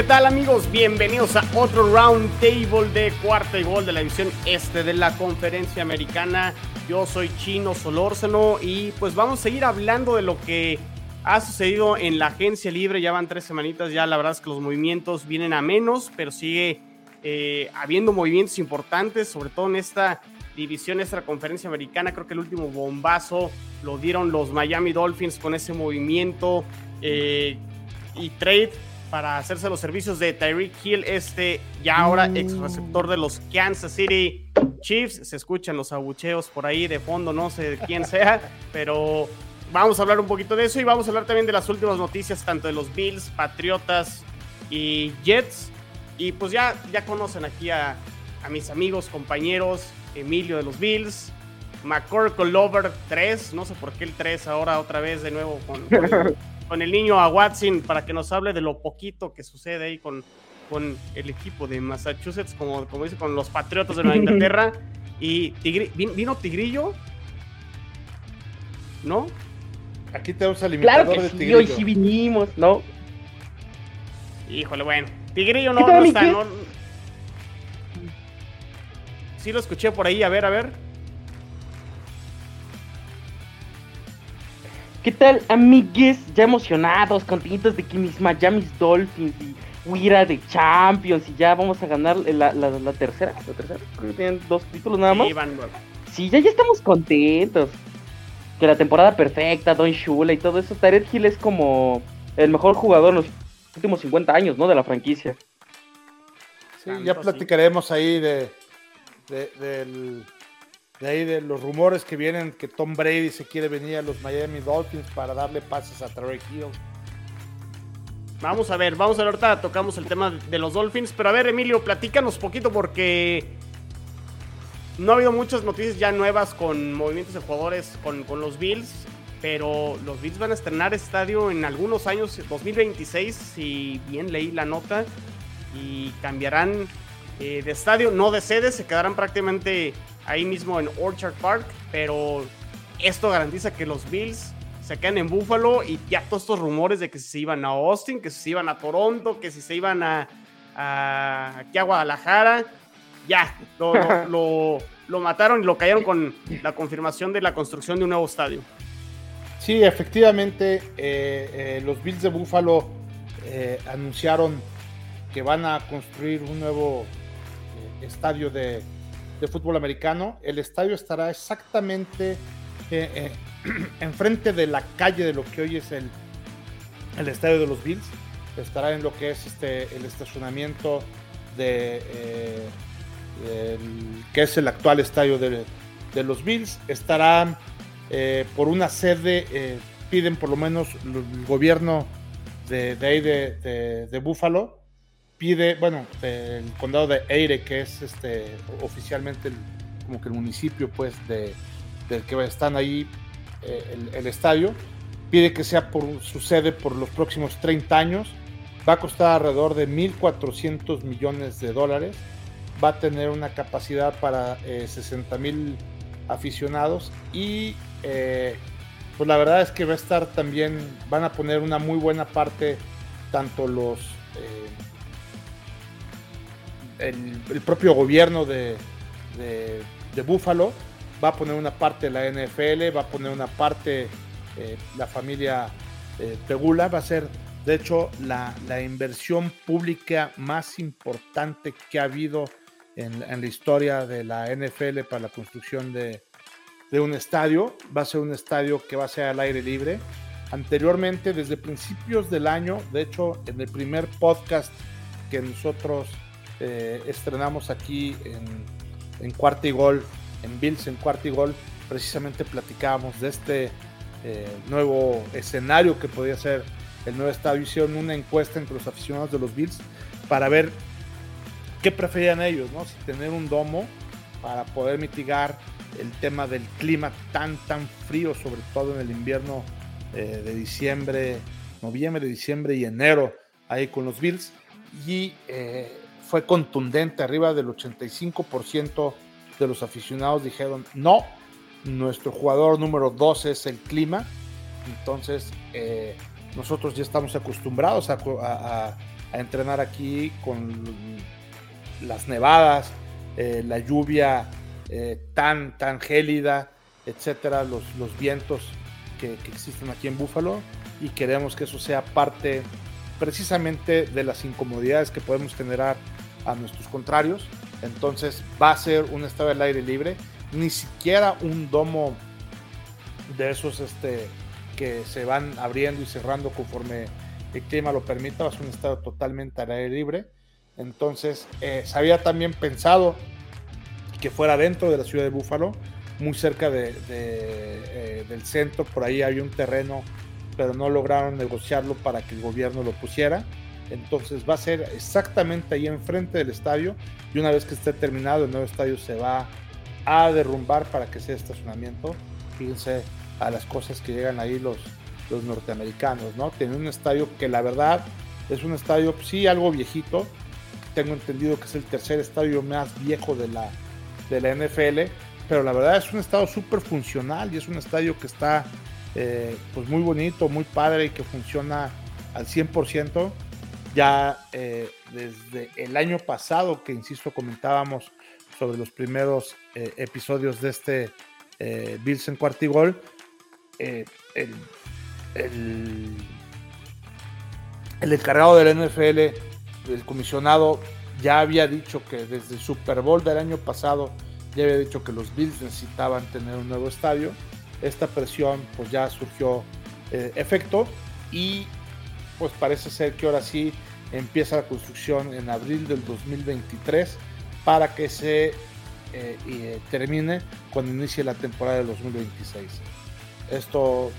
¿Qué tal amigos? Bienvenidos a otro round table de cuarta y gol de la división este de la conferencia americana. Yo soy Chino Solórzano y pues vamos a seguir hablando de lo que ha sucedido en la agencia libre. Ya van tres semanitas, ya la verdad es que los movimientos vienen a menos, pero sigue eh, habiendo movimientos importantes, sobre todo en esta división, esta conferencia americana. Creo que el último bombazo lo dieron los Miami Dolphins con ese movimiento eh, y trade para hacerse los servicios de Tyreek Hill, este ya ahora ex receptor de los Kansas City Chiefs. Se escuchan los abucheos por ahí de fondo, no sé de quién sea, pero vamos a hablar un poquito de eso y vamos a hablar también de las últimas noticias, tanto de los Bills, Patriotas y Jets. Y pues ya, ya conocen aquí a, mis amigos, compañeros, Emilio de los Bills, McCorkle Lover 3, no sé por qué el 3 ahora otra vez de nuevo con, el niño a Watson para que nos hable de lo poquito que sucede ahí con, con el equipo de Massachusetts, como, como dice, con los Patriotas de Nueva Inglaterra. Y vino Tigrillo, ¿no? Aquí tenemos al limitador claro que sí, Hoy sí vinimos, ¿no? Híjole, bueno. Tigrillo no, no está, no. Sí lo escuché por ahí, a ver, a ver. ¿Qué tal, amigues? Ya emocionados, contentos de que mis Miami Dolphins y Huira de Champions y ya vamos a ganar la, tercera. La tercera, creo que tienen dos títulos nada más. Sí, ya, ya estamos contentos que la temporada perfecta, Don Shula y todo eso, Tarek Hill es como el mejor jugador en los últimos 50 años, ¿no? De la franquicia. Sí, ya platicaremos ahí de, de, ahí de los rumores que vienen que Tom Brady se quiere venir a los Miami Dolphins para darle pases a Tarek Hill. Vamos a ver, vamos a ver, ahorita tocamos el tema de los Dolphins, pero a ver Emilio, platícanos poquito porque no ha habido muchas noticias ya nuevas con movimientos de jugadores con, los Bills, pero los Bills van a estrenar estadio en algunos años, 2026, si bien leí la nota, y cambiarán eh, de estadio, no de sede, se quedarán prácticamente ahí mismo en Orchard Park, pero esto garantiza que los Bills se quedan en Buffalo y ya todos estos rumores de que si se iban a Austin, que si se iban a Toronto, que si se iban a, aquí a Guadalajara, ya, lo, lo, mataron y lo cayeron con la confirmación de la construcción de un nuevo estadio. Sí, efectivamente, eh, eh, los Bills de Buffalo eh, anunciaron que van a construir un nuevo estadio de, fútbol americano. El estadio estará exactamente enfrente de la calle de lo que hoy es el, el estadio de los Bills. Estará en lo que es este, el estacionamiento de que es el actual estadio de, los Bills. Estará eh, por una sede, eh, piden por lo menos el gobierno de, de ahí de, de, Buffalo, pide, bueno, el condado de Eire, que es este oficialmente como que el municipio pues de, del que están ahí eh, el, el, estadio, pide que sea su sede por los próximos 30 años. Va a costar alrededor de 1.400 millones de dólares va a tener una capacidad para 60 eh, mil aficionados y eh, pues la verdad es que va a estar también, van a poner una muy buena parte tanto los eh, el, propio gobierno de, de, de, Buffalo va a poner una parte de la NFL, va a poner una parte la familia Pegula, va a ser de hecho la, la inversión pública más importante que ha habido en, la historia de la NFL para la construcción de, un estadio. Va a ser un estadio que va a ser al aire libre. Anteriormente, desde principios del año, de hecho, en el primer podcast que nosotros eh, estrenamos aquí en, en Cuarta y Gol, en Bills en Cuarta y Gol, precisamente platicábamos de este eh, nuevo escenario que podría ser el nuevo estadio. Hicieron una encuesta entre los aficionados de los Bills para ver qué preferían ellos, ¿no? Si tener un domo para poder mitigar el tema del clima tan, tan frío, sobre todo en el invierno eh, de diciembre, noviembre, diciembre y enero, ahí con los Bills. Y fue contundente, arriba del 85% de los aficionados dijeron, no, nuestro jugador número 12 es el clima. Entonces, eh, nosotros ya estamos acostumbrados a entrenar aquí con las nevadas, eh, la lluvia eh, tan, tan gélida, etcétera, los, los vientos que, que, existen aquí en Búfalo y queremos que eso sea parte precisamente de las incomodidades que podemos generar a nuestros contrarios. Entonces va a ser un estado del aire libre, ni siquiera un domo de esos este, que se van abriendo y cerrando conforme el clima lo permita, va a ser un estado totalmente al aire libre. Entonces, eh, se había también pensado que fuera dentro de la ciudad de Búfalo, muy cerca de, eh, del centro, por ahí había un terreno, pero no lograron negociarlo para que el gobierno lo pusiera. Entonces va a ser exactamente ahí enfrente del estadio y una vez que esté terminado el nuevo estadio se va a derrumbar para que sea estacionamiento. Fíjense a las cosas que llegan ahí los, los norteamericanos, ¿no? Tienen un estadio que la verdad es un estadio, sí, algo viejito. Tengo entendido que es el tercer estadio más viejo de la, de la NFL, pero la verdad es un estadio súper funcional y es un estadio que está eh, pues muy bonito, muy padre y que funciona al 100%. Ya eh, desde el año pasado, que insisto, comentábamos sobre los primeros eh, episodios de este Bills en Cuartigol, el, el, el encargado del NFL, el comisionado, ya había dicho que desde el Super Bowl del año pasado ya había dicho que los Bills necesitaban tener un nuevo estadio. Esta presión pues ya surgió eh, efecto y pues parece ser que ahora sí empieza la construcción en abril del 2023 para que se eh, eh, termine cuando inicie la temporada del 2026. Esto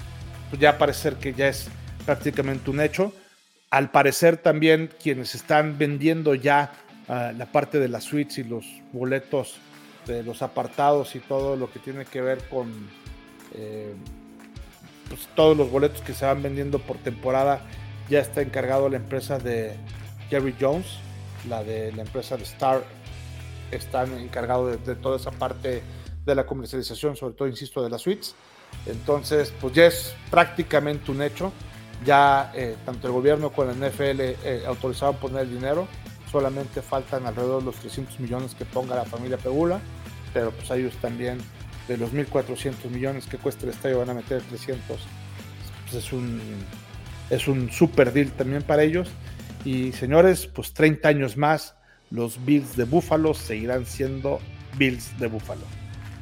pues, ya parece ser que ya es prácticamente un hecho. Al parecer también quienes están vendiendo ya ah, la parte de las suites y los boletos de los apartados y todo lo que tiene que ver con eh, pues, todos los boletos que se van vendiendo por temporada ya está encargado la empresa de Jerry Jones, la de la empresa de Star, están encargados de toda esa parte de la comercialización, sobre todo, insisto, de las suites. Entonces, pues ya es prácticamente un hecho. Ya eh, tanto el gobierno como el NFL eh, autorizaron poner el dinero. Solamente faltan alrededor de los 300 millones que ponga la familia Pegula. Pero pues ellos también, de los 1.400 millones que cuesta el estadio, van a meter 300. Pues es un, es un super deal también para ellos. Y señores, pues 30 años más, los Bills de Buffalo seguirán siendo Bills de Buffalo.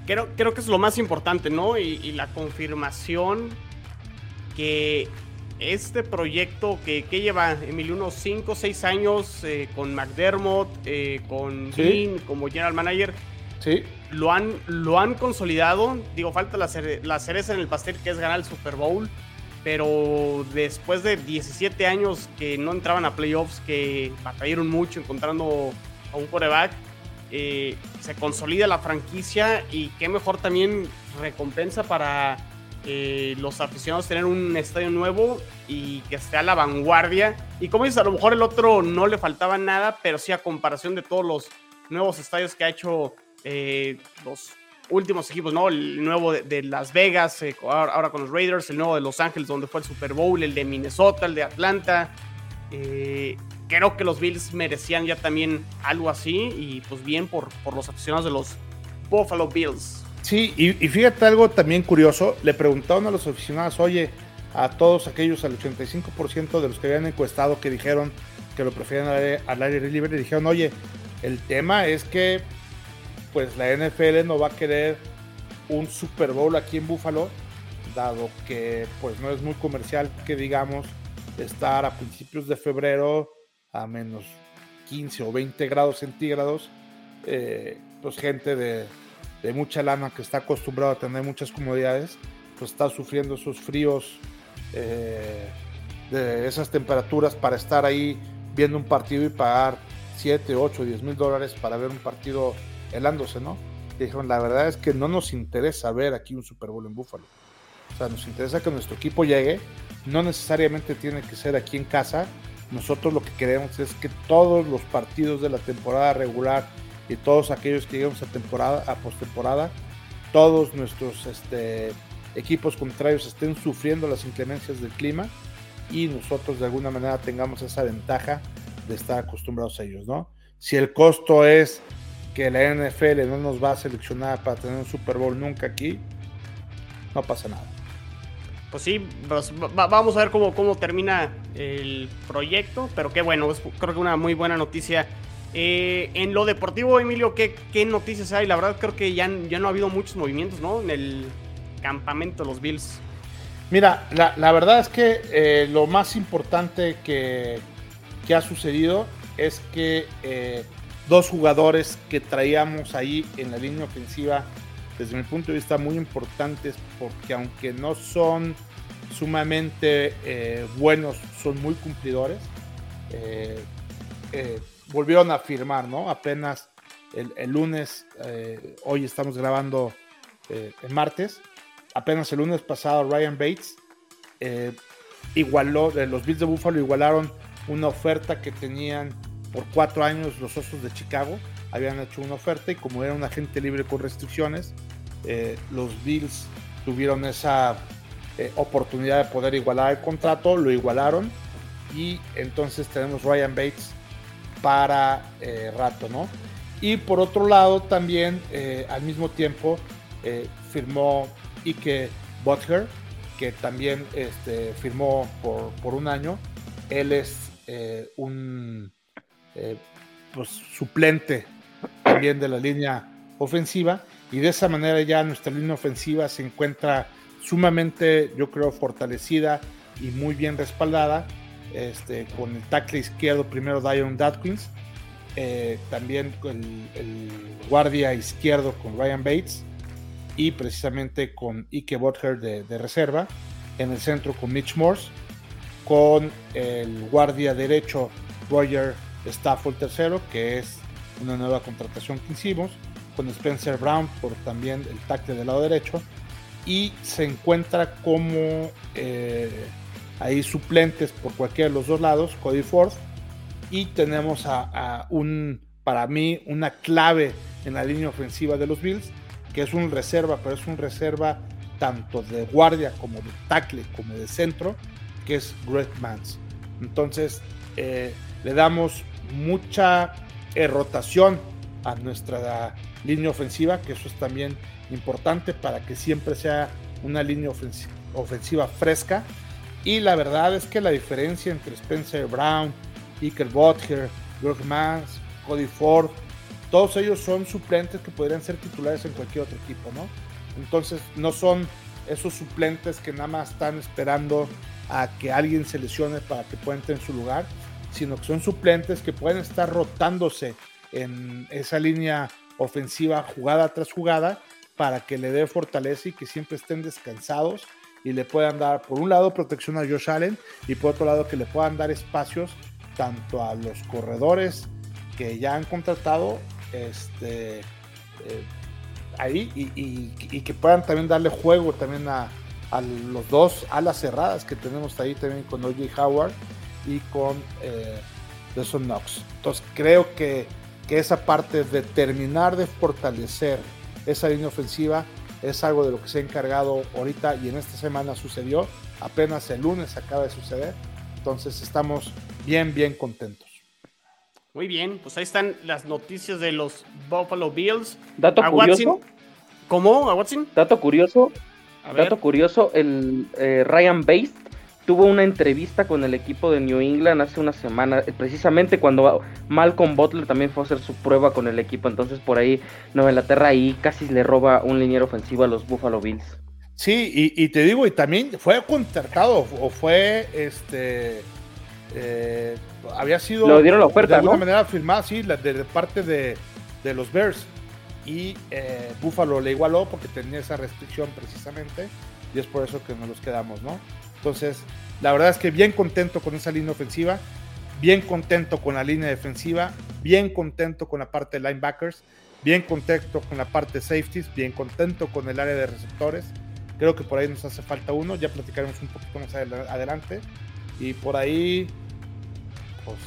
Creo, creo que es lo más importante, ¿no? Y, la confirmación que este proyecto que, lleva Emilio unos 5 o 6 años eh, con McDermott, eh, con Dean como general manager, sí. lo, han, lo han consolidado. Digo, falta la, la cereza en el pastel que es ganar el Super Bowl. Pero después de 17 años que no entraban a playoffs, que batallaron mucho encontrando a un coreback, eh, se consolida la franquicia y qué mejor también recompensa para eh, los aficionados tener un estadio nuevo y que esté a la vanguardia. Y como dices, a lo mejor el otro no le faltaba nada, pero sí a comparación de todos los nuevos estadios que ha hecho eh, los últimos equipos, ¿no? El nuevo de, Las Vegas, ahora, con los Raiders, el nuevo de Los Ángeles, donde fue el Super Bowl, el de Minnesota, el de Atlanta creo que los Bills merecían ya también algo así y pues bien por, por los aficionados de los Buffalo Bills. Sí, y, fíjate algo también curioso, le preguntaron a los aficionados, oye, a todos aquellos, al 85% de los que habían encuestado que dijeron que lo prefieren al aire, libre, dijeron, oye, el tema es que pues la NFL no va a querer un Super Bowl aquí en Buffalo, dado que pues no es muy comercial que digamos estar a principios de febrero a menos 15 o 20 grados centígrados, eh, pues gente de, mucha lana que está acostumbrado a tener muchas comodidades, pues está sufriendo esos fríos, eh, de esas temperaturas para estar ahí viendo un partido y pagar 7, 8, 10 mil dólares para ver un partido helándose, ¿no? Dijeron, la verdad es que no nos interesa ver aquí un Super Bowl en Búfalo. O sea, nos interesa que nuestro equipo llegue, no necesariamente tiene que ser aquí en casa, nosotros lo que queremos es que todos los partidos de la temporada regular y todos aquellos que lleguemos a temporada, a postemporada, todos nuestros este, equipos contrarios estén sufriendo las inclemencias del clima y nosotros de alguna manera tengamos esa ventaja de estar acostumbrados a ellos, ¿no? Si el costo es que la NFL no nos va a seleccionar para tener un Super Bowl nunca aquí, no pasa nada. Pues sí, pues vamos a ver cómo, cómo termina el proyecto, pero qué bueno, es, creo que una muy buena noticia. Eh, en lo deportivo, Emilio, ¿qué, ¿qué, noticias hay? La verdad creo que ya, ya no ha habido muchos movimientos, ¿no? En el campamento de los Bills. Mira, la, verdad es que eh, lo más importante que, que, ha sucedido es que eh, dos jugadores que traíamos ahí en la línea ofensiva desde mi punto de vista muy importantes porque aunque no son sumamente eh, buenos, son muy cumplidores. Eh, eh, volvieron a firmar, ¿no? Apenas el, lunes, hoy estamos grabando el martes, apenas el lunes pasado Ryan Bates igualó, los Bills de Buffalo igualaron una oferta que tenían por cuatro años los Osos de Chicago habían hecho una oferta y como era un agente libre con restricciones, eh, los Bills tuvieron esa eh, oportunidad de poder igualar el contrato, lo igualaron y entonces tenemos Ryan Bates para eh, rato, ¿no? Y por otro lado también al mismo tiempo firmó Ike Butler, que también este, firmó por, por, un año. Él es un pues, suplente también de la línea ofensiva y de esa manera ya nuestra línea ofensiva se encuentra sumamente, yo creo, fortalecida y muy bien respaldada. Este, con el tackle izquierdo primero Dion Datkins, eh, también el, el, guardia izquierdo con Ryan Bates y precisamente con Ike Butler de, de, reserva, en el centro con Mitch Morse, con el guardia derecho Roger Stafford tercero, que es una nueva contratación que hicimos, con Spencer Brown por también el tackle del lado derecho, y se encuentra como eh, ahí suplentes por cualquiera de los dos lados, Cody Ford, y tenemos a, un, para mí, una clave en la línea ofensiva de los Bills, que es un reserva, pero es un reserva tanto de guardia como de tackle, como de centro, que es Greg Mans. Entonces, eh, le damos mucha rotación a nuestra línea ofensiva, que eso es también importante para que siempre sea una línea ofensiva, fresca. Y la verdad es que la diferencia entre Spencer Brown, Iker Butler, Greg Mans, Cody Ford, todos ellos son suplentes que podrían ser titulares en cualquier otro equipo, ¿no? Entonces no son esos suplentes que nada más están esperando a que alguien se lesione para que puedan en su lugar, sino que son suplentes que pueden estar rotándose en esa línea ofensiva jugada tras jugada para que le dé fortaleza y que siempre estén descansados y le puedan dar, por un lado, protección a Josh Allen y por otro lado, que le puedan dar espacios tanto a los corredores que ya han contratado este, eh, ahí y, que puedan también darle juego también a, los dos alas cerradas que tenemos ahí también con O.J. Howard y con eh, Knox. Entonces creo que que esa parte de terminar de fortalecer esa línea ofensiva es algo de lo que se ha encargado ahorita y en esta semana sucedió, apenas el lunes acaba de suceder, entonces estamos bien, bien contentos. Muy bien, pues ahí están las noticias de los Buffalo Bills. Dato curioso. ¿Cómo? ¿A Watson? Dato curioso. Dato curioso, el eh, Ryan Bates tuvo una entrevista con el equipo de New England hace una semana, eh, precisamente cuando Malcolm Butler también fue a hacer su prueba con el equipo, entonces por ahí Nueva Inglaterra ahí casi le roba un liniero ofensivo a los Buffalo Bills. Sí, y, te digo, y también fue concertado o fue este eh, había sido Lo dieron la oferta, de alguna manera firmada, sí, de, parte de, los Bears. Y eh, Buffalo le igualó porque tenía esa restricción precisamente. Y es por eso que nos los quedamos, ¿no? Entonces, la verdad es que bien contento con esa línea ofensiva, bien contento con la línea defensiva, bien contento con la parte de linebackers, bien contento con la parte de safeties, bien contento con el área de receptores. Creo que por ahí nos hace falta uno, ya platicaremos un poquito más adelante. Y por ahí, pues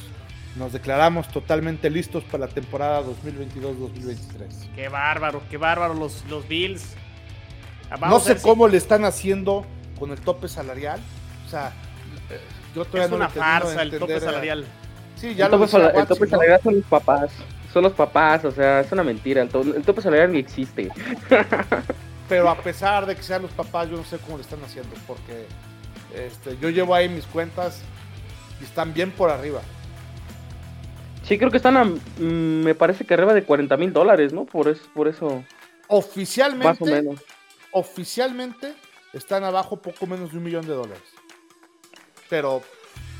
nos declaramos totalmente listos para la temporada 2022-2023. Qué bárbaro, qué bárbaro los, los Bills. no sé cómo le están haciendo con el tope salarial. O sea, yo todavía es una farsa el tope salarial. Sí, ya el tope, el tope salarial son los papás. Son los papás, o sea, es una mentira. El, tope salarial ni existe. Pero a pesar de que sean los papás, yo no sé cómo le están haciendo, porque este, yo llevo ahí mis cuentas y están bien por arriba. Sí, creo que están a, mm, me parece que arriba de 40 mil dólares, ¿no? Por, eso, por eso. Oficialmente. Más o menos. Oficialmente están abajo poco menos de un millón de dólares. Pero,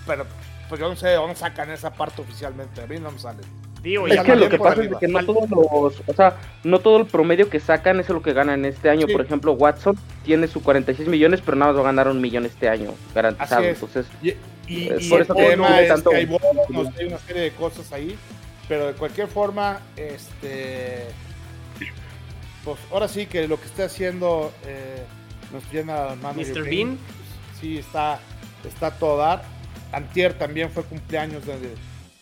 pero, pues yo no sé de dónde sacan esa parte oficialmente. A mí no me sale. es que lo que pasa es que no todos los, o sea, no todo el promedio que sacan es lo que ganan este año. Por ejemplo, Watson tiene su 46 millones, pero nada más va a ganar un millón este año, garantizado. Entonces, y, eh, el tema es que hay bonos, hay una serie de cosas ahí, pero de cualquier forma, este, pues ahora sí que lo que esté haciendo eh, nos llena las manos. Mr. Bean. sí, está, está todo dar. Antier también fue cumpleaños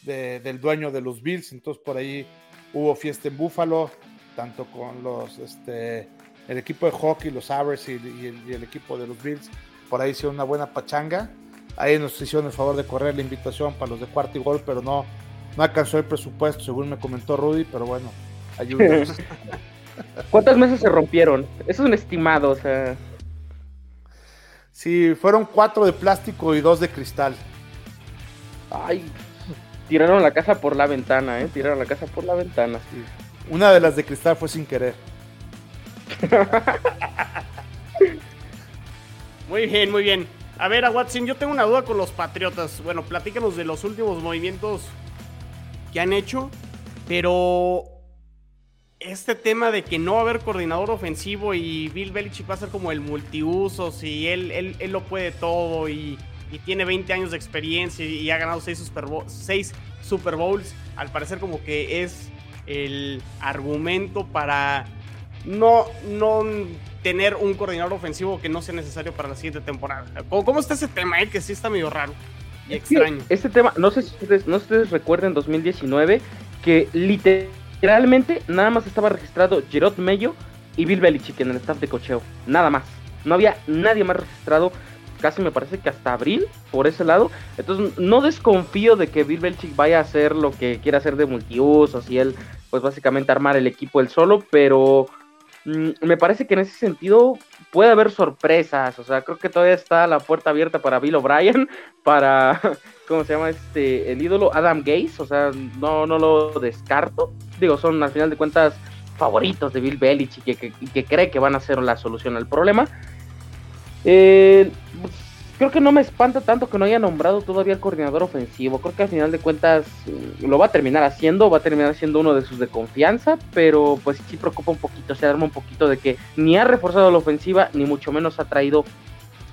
del dueño de los Bills, entonces por ahí hubo fiesta en Búfalo, tanto con los, este, el equipo de hockey, los Sabres y, el, equipo de los Bills. Por ahí hicieron una buena pachanga. Ahí nos hicieron el favor de correr la invitación para los de cuarto y gol, pero no, no alcanzó el presupuesto, según me comentó Rudy, pero bueno, ayúdanos. ¿Cuántas mesas se rompieron? Eso es un estimado, o sea. Sí, fueron cuatro de plástico y dos de cristal. Ay, tiraron la casa por la ventana, ¿eh? Tiraron la casa por la ventana. Una de las de cristal fue sin querer. muy bien, muy bien. A ver, a Watson, yo tengo una duda con los Patriotas. Bueno, platícanos de los últimos movimientos que han hecho, pero este tema de que no va a haber coordinador ofensivo y Bill Belichick va a ser como el multiuso, si él, él, lo puede todo y, tiene 20 años de experiencia y, ha ganado 6 Super, Super Bowls, al parecer como que es el argumento para no, no tener un coordinador ofensivo que no sea necesario para la siguiente temporada. ¿Cómo, está ese tema? Eh? Que sí está medio raro y extraño. este tema, no sé si ustedes, no sé si ustedes recuerdan 2019 que literalmente nada más estaba registrado Gerard Mello y Bill Belichick en el staff de cocheo. Nada más. No había nadie más registrado. Casi me parece que hasta abril por ese lado. Entonces no desconfío de que Bill Belichick vaya a hacer lo que quiera hacer de multiusos y él pues básicamente armar el equipo él solo. Pero Mm, me parece que en ese sentido puede haber sorpresas. O sea, creo que todavía está la puerta abierta para Bill O'Brien, para, ¿cómo se llama este? El ídolo Adam Gaze. O sea, no, no lo descarto. Digo, son al final de cuentas favoritos de Bill Belichick y que, que cree que van a ser la solución al problema. Eh, creo que no me espanta tanto que no haya nombrado todavía el coordinador ofensivo. Creo que al final de cuentas mm, lo va a terminar haciendo, va a terminar siendo uno de sus de confianza, pero pues sí preocupa un poquito, se arma un poquito de que ni ha reforzado la ofensiva, ni mucho menos ha traído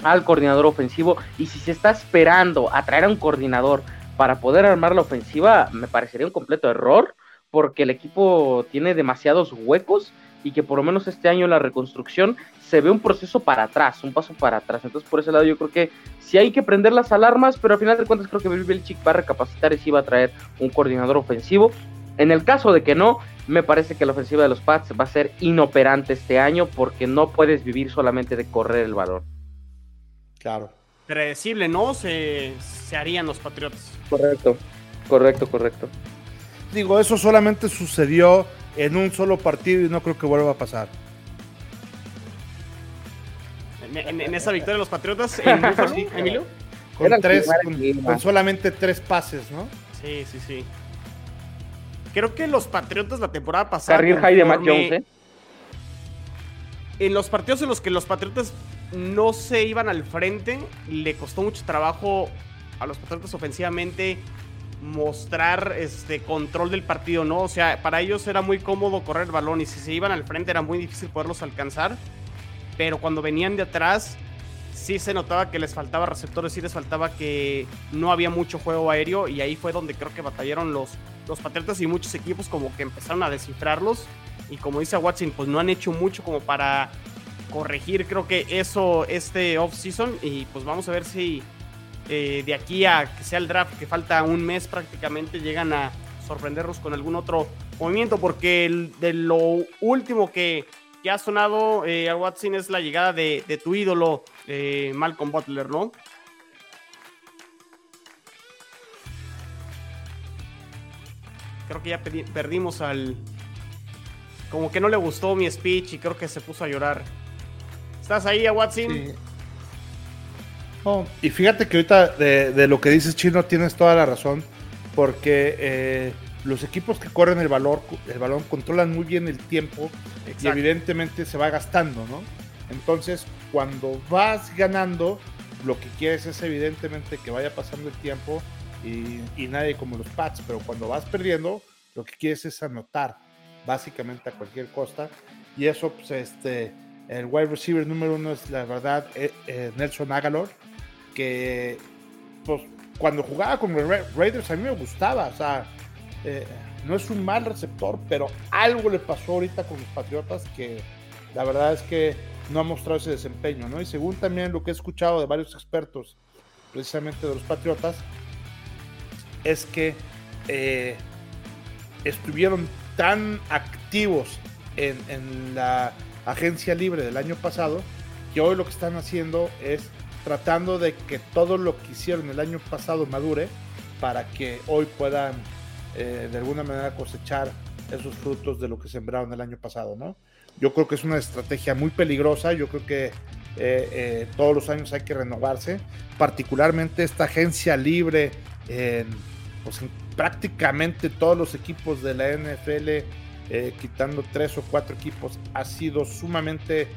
al coordinador ofensivo. Y si se está esperando a traer a un coordinador para poder armar la ofensiva, me parecería un completo error, porque el equipo tiene demasiados huecos y que por lo menos este año la reconstrucción se ve un proceso para atrás, un paso para atrás. Entonces, por ese lado, yo creo que sí hay que prender las alarmas, pero al final de cuentas, creo que Bill Belichick va a recapacitar y sí va a traer un coordinador ofensivo. En el caso de que no, me parece que la ofensiva de los Pats va a ser inoperante este año porque no puedes vivir solamente de correr el balón. Claro. Predecible, ¿no? Se, se harían los Patriotas. Correcto, correcto, correcto. Digo, eso solamente sucedió en un solo partido y no creo que vuelva a pasar en, esa victoria de los Patriotas en Emilio. Con, tres, con, solamente tres pases, ¿no? Sí, sí, sí. Creo que los Patriotas la temporada pasada. ¿eh? En los partidos en los que los Patriotas no se iban al frente, le costó mucho trabajo a los Patriotas ofensivamente mostrar este control del partido, ¿no? O sea, para ellos era muy cómodo correr el balón y si se iban al frente era muy difícil poderlos alcanzar pero cuando venían de atrás sí se notaba que les faltaba receptores, sí les faltaba que no había mucho juego aéreo y ahí fue donde creo que batallaron los, los Patriotas y muchos equipos como que empezaron a descifrarlos. Y como dice Watson, pues no han hecho mucho como para corregir creo que eso este off-season. Y pues vamos a ver si eh, de aquí a que sea el draft, que falta un mes prácticamente, llegan a sorprendernos con algún otro movimiento porque de lo último que que ha sonado eh, a Watson es la llegada de, tu ídolo, eh, Malcolm Butler, ¿no? creo que ya perdimos al... Como que no le gustó mi speech y creo que se puso a llorar. ¿Estás ahí, a Watson? Sí. y fíjate que ahorita de, lo que dices, Chino, tienes toda la razón, porque eh, los equipos que corren el, valor, el balón controlan muy bien el tiempo y evidentemente se va gastando, ¿no? Entonces, cuando vas ganando, lo que quieres es evidentemente que vaya pasando el tiempo y, nadie como los Pats, pero cuando vas perdiendo, lo que quieres es anotar, básicamente a cualquier costa. Y eso, pues, este, el wide receiver número uno es la verdad eh, eh, Nelson Agalor, que, pues, cuando jugaba con los Raiders a mí me gustaba, o sea, eh, no es un mal receptor, pero algo le pasó ahorita con los Patriotas que la verdad es que no ha mostrado ese desempeño, ¿no? Y según también lo que he escuchado de varios expertos, precisamente de los Patriotas, es que eh, estuvieron tan activos en, en, la agencia libre del año pasado que hoy lo que están haciendo es tratando de que todo lo que hicieron el año pasado madure para que hoy puedan eh, de alguna manera cosechar esos frutos de lo que sembraron el año pasado, ¿no? Yo creo que es una estrategia muy peligrosa, yo creo que eh, todos los años hay que renovarse, particularmente esta agencia libre en pues, prácticamente todos los equipos de la NFL, eh, quitando tres o cuatro equipos, ha sido sumamente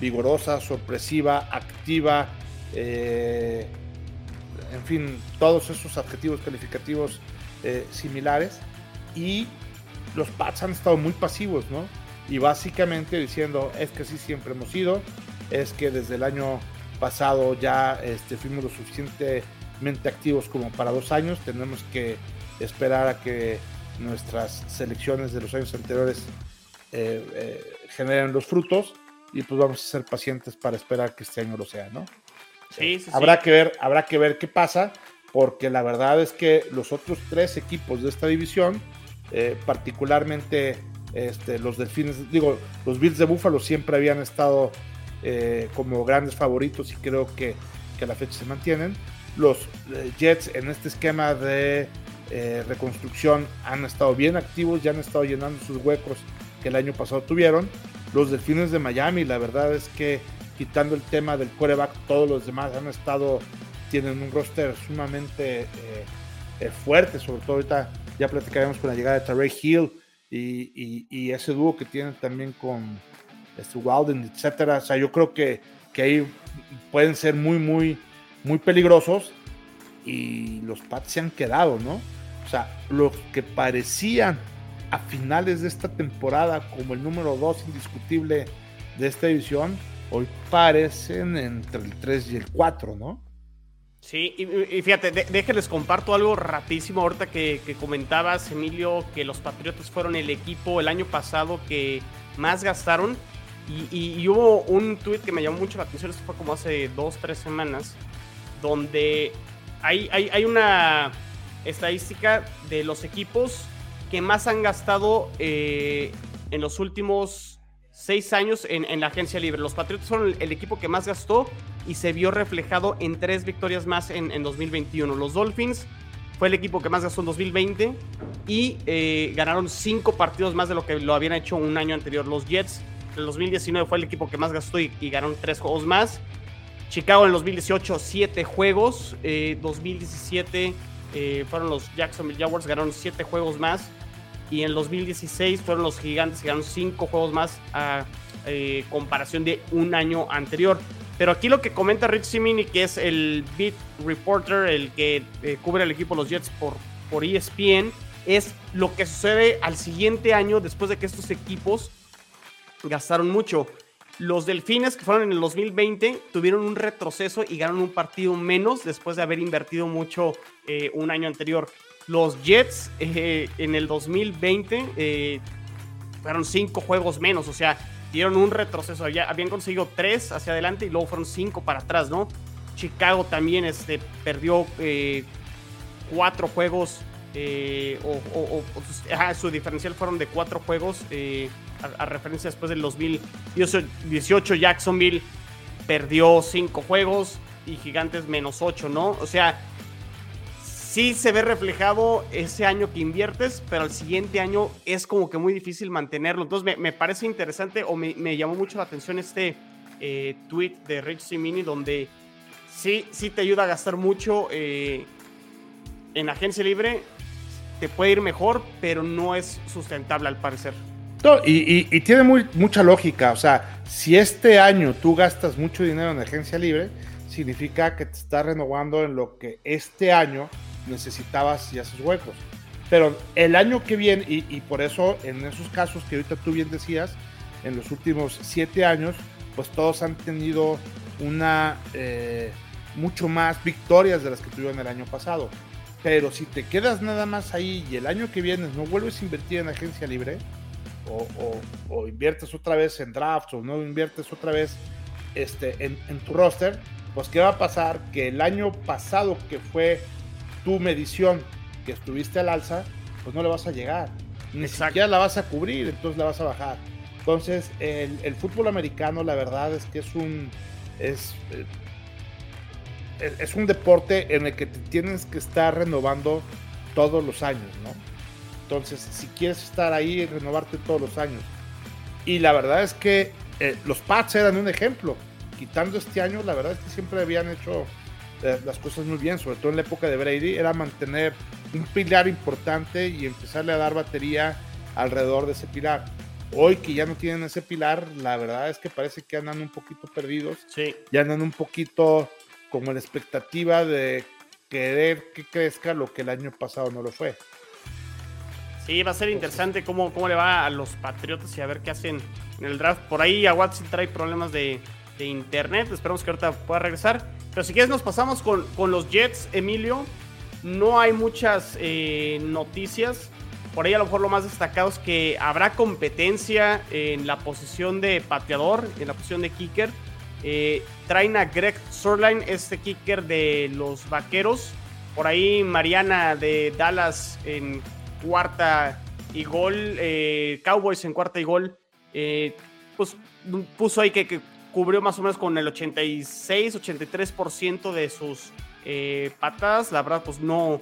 vigorosa, sorpresiva, activa, eh, en fin, todos esos adjetivos calificativos eh, similares. Y los Pats han estado muy pasivos, ¿no? Y básicamente diciendo, es que así siempre hemos ido, es que desde el año pasado ya este, fuimos lo suficiente activos como para dos años. Tenemos que esperar a que nuestras selecciones de los años anteriores eh, eh, generen los frutos y pues vamos a ser pacientes para esperar que este año lo sea, ¿no? Sí, habrá que ver, habrá que ver qué pasa, porque la verdad es que los otros tres equipos de esta división, eh, particularmente este, los Delfines, digo, los Bills de Buffalo siempre habían estado como grandes favoritos y creo que, que a la fecha se mantienen. Los eh, Jets en este esquema de eh, reconstrucción han estado bien activos, ya han estado llenando sus huecos que el año pasado tuvieron. Los Delfines de Miami, la verdad es que quitando el tema del quarterback, todos los demás han estado, tienen un roster sumamente eh, fuerte, sobre todo ahorita ya platicaremos con la llegada de Tarek Hill y, ese dúo que tienen también con este Walden, etcétera. O sea, yo creo que, que ahí pueden ser muy, muy muy peligrosos y los Pats se han quedado, ¿no? O sea, los que parecían a finales de esta temporada como el número 2 indiscutible de esta división, hoy parecen entre el 3 y el 4, ¿no? Sí, y, fíjate, déjenles comparto algo rapidísimo ahorita que, comentabas, Emilio, que los Patriotas fueron el equipo el año pasado que más gastaron. Y, hubo un tweet que me llamó mucho la atención, esto fue como hace dos, tres semanas, donde hay, hay, una estadística de los equipos que más han gastado eh, en los últimos seis años en, la agencia libre. Los Patriotas fueron el, equipo que más gastó y se vio reflejado en tres victorias más en, 2021. Los Dolphins fue el equipo que más gastó en 2020 y eh, ganaron cinco partidos más de lo que lo habían hecho un año anterior. Los Jets en 2019 fue el equipo que más gastó y, ganaron tres juegos más. Chicago en 2018, 7 juegos. 2017 eh, eh, fueron los Jacksonville Jaguars, ganaron 7 juegos más. Y en 2016 fueron los Gigantes, ganaron 5 juegos más a eh, comparación de un año anterior. Pero aquí lo que comenta Rich Simini, que es el beat reporter, el que cubre el equipo de los Jets por, por ESPN, es lo que sucede al siguiente año después de que estos equipos gastaron mucho. Los Delfines, que fueron en el 2020, tuvieron un retroceso y ganaron un partido menos después de haber invertido mucho eh, un año anterior. Los Jets eh, en el 2020 eh, fueron cinco juegos menos, o sea, dieron un retroceso. Ya habían conseguido tres hacia adelante y luego fueron cinco para atrás, ¿no? Chicago también este, perdió cuatro juegos o, su diferencial fueron de cuatro juegos a, referencia después del 2018, Jacksonville perdió 5 juegos y Gigantes menos 8, ¿no? O sea, sí se ve reflejado ese año que inviertes, pero al siguiente año es como que muy difícil mantenerlo. Entonces me, parece interesante o me, llamó mucho la atención este eh, tweet de Rich Simini donde sí, sí te ayuda a gastar mucho eh, en agencia libre. Te puede ir mejor, pero no es sustentable al parecer. y, tiene muy, mucha lógica. O sea, si este año tú gastas mucho dinero en agencia libre, significa que te estás renovando en lo que este año necesitabas ya esos huecos. Pero el año que viene, y, por eso en esos casos que ahorita tú bien decías, en los últimos siete años, pues todos han tenido una eh, mucho más victorias de las que tuvieron el año pasado. Pero si te quedas nada más ahí y el año que viene no vuelves a invertir en agencia libre, o, inviertes otra vez en drafts, o no inviertes otra vez este, en tu roster, pues ¿qué va a pasar? Que el año pasado que fue tu medición que estuviste al alza, pues no le vas a llegar. Ni siquiera la vas a cubrir, entonces la vas a bajar. Entonces, el, fútbol americano, la verdad es que es un. Es, eh, es un deporte en el que te tienes que estar renovando todos los años, ¿no? Entonces, si quieres estar ahí, renovarte todos los años. Y la verdad es que eh, los Pats eran un ejemplo. Quitando este año, la verdad es que siempre habían hecho las cosas muy bien, sobre todo en la época de Brady, era mantener un pilar importante y empezarle a dar batería alrededor de ese pilar. Hoy que ya no tienen ese pilar, la verdad es que parece que andan un poquito perdidos. Sí. Y andan un poquito como la expectativa de querer que crezca lo que el año pasado no lo fue. Sí, va a ser interesante cómo, cómo le va a los Patriotas y a ver qué hacen en el draft. Por ahí a Watson trae problemas de, de internet. Esperamos que ahorita pueda regresar. Pero si quieres nos pasamos con, los Jets, Emilio. No hay muchas eh, noticias. Por ahí a lo mejor lo más destacado es que habrá competencia en la posición de pateador, en la posición de kicker. Eh, traen a Greg Surline, este kicker de los Vaqueros. Por ahí Mariana de Dallas en cuarta y gol. Eh, Cowboys en cuarta y gol. pues puso ahí que cubrió más o menos con el 86, 83% de sus eh, patadas. La verdad, pues no,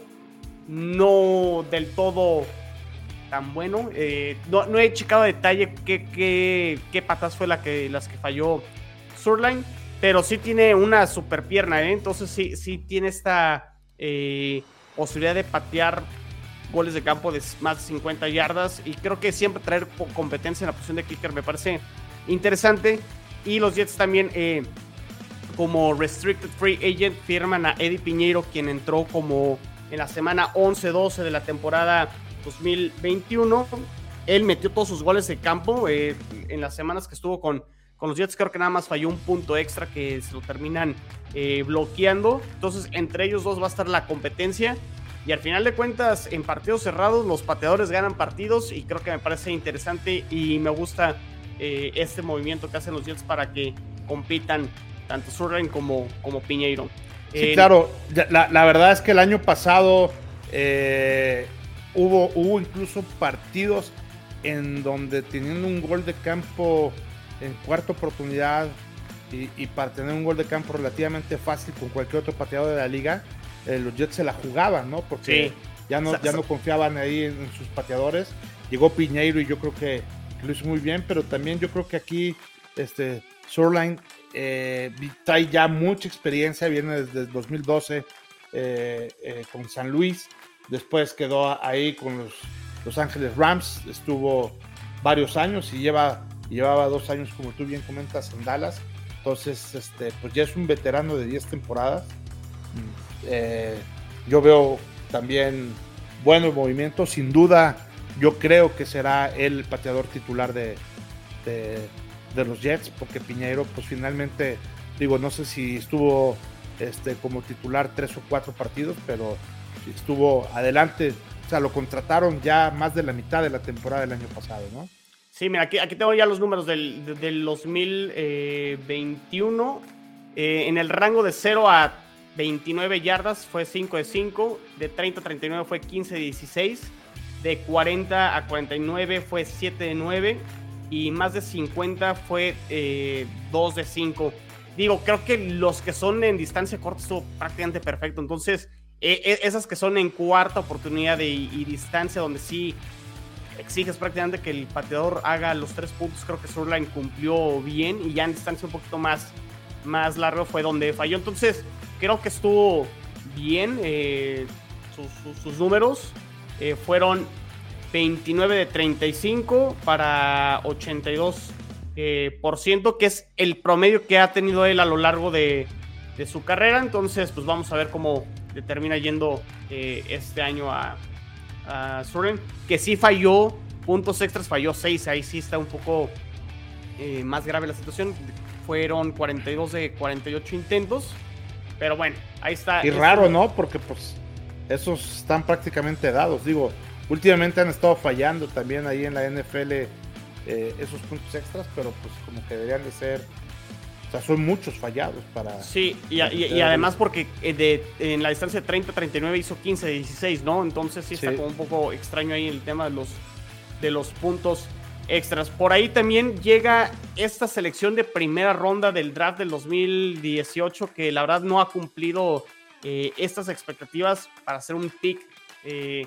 no del todo tan bueno. Eh, no, he checado a detalle qué, qué, qué, patas fue la que, las que falló Surline, pero sí tiene una super pierna, ¿eh? entonces sí, sí tiene esta posibilidad de patear goles de campo de más de 50 yardas y creo que siempre traer competencia en la posición de kicker me parece interesante. Y los Jets también, eh, como Restricted Free Agent, firman a Eddie Piñeiro, quien entró como en la semana 11-12 de la temporada 2021. Él metió todos sus goles de campo eh, en las semanas que estuvo con, con los Jets. Creo que nada más falló un punto extra que se lo terminan eh, bloqueando. Entonces, entre ellos dos va a estar la competencia. Y al final de cuentas, en partidos cerrados, los pateadores ganan partidos. Y creo que me parece interesante y me gusta eh, este movimiento que hacen los Jets para que compitan tanto Surren como, como Piñeiro. Sí, claro, la, verdad es que el año pasado eh, hubo, hubo incluso partidos en donde teniendo un gol de campo en cuarta oportunidad y, para tener un gol de campo relativamente fácil con cualquier otro pateador de la liga, eh, los Jets se la jugaban, ¿no? Porque ya no, ya no confiaban ahí en, sus pateadores. Llegó Piñeiro y yo creo que lo hizo muy bien, pero también yo creo que aquí este, Shoreline eh, trae ya mucha experiencia, viene desde 2012 eh, eh, con San Luis, después quedó ahí con los Los Ángeles Rams, estuvo varios años y lleva, llevaba dos años, como tú bien comentas, en Dallas. Entonces, este, pues ya es un veterano de 10 temporadas. Mm, yo veo también buenos movimientos, sin duda yo creo que será el pateador titular de, de, los Jets, porque Piñeiro, pues finalmente, digo, no sé si estuvo este, como titular tres o cuatro partidos, pero estuvo adelante. O sea, lo contrataron ya más de la mitad de la temporada del año pasado, ¿no? Sí, mira, aquí, tengo ya los números del, del 2021. Eh, en el rango de 0 a 29 yardas fue 5 de 5, de 30 a 39 fue 15 de 16 de 40 a 49 fue 7 de 9 y más de 50 fue 2 eh, de 5. Digo, creo que los que son en distancia corta estuvo prácticamente perfecto. Entonces, e, e, esas que son en cuarta oportunidad y, distancia, donde sí exiges prácticamente que el pateador haga los tres puntos, creo que Surline cumplió bien y ya en distancia un poquito más, más largo fue donde falló. Entonces, creo que estuvo bien eh, sus, números. Eh, fueron 29 de 35 para 82 eh, por ciento, que es el promedio que ha tenido él a lo largo de, de su carrera. Entonces, pues vamos a ver cómo termina yendo eh, este año a, a que sí falló puntos extras, falló 6, ahí sí está un poco eh, más grave la situación. Fueron 42 de 48 intentos, pero bueno, ahí está. Y raro, ¿no? Porque pues esos están prácticamente dados. Digo, últimamente han estado fallando también ahí en la NFL eh, esos puntos extras, pero pues como que deberían de ser o sea, son muchos fallados para. Sí, y, además porque eh, de, en la distancia de 30-39 hizo 15-16, ¿no? Entonces sí está como un poco extraño ahí el tema de los, de los puntos extras. Por ahí también llega esta selección de primera ronda del draft del 2018 que la verdad no ha cumplido eh, estas expectativas para hacer un pick eh,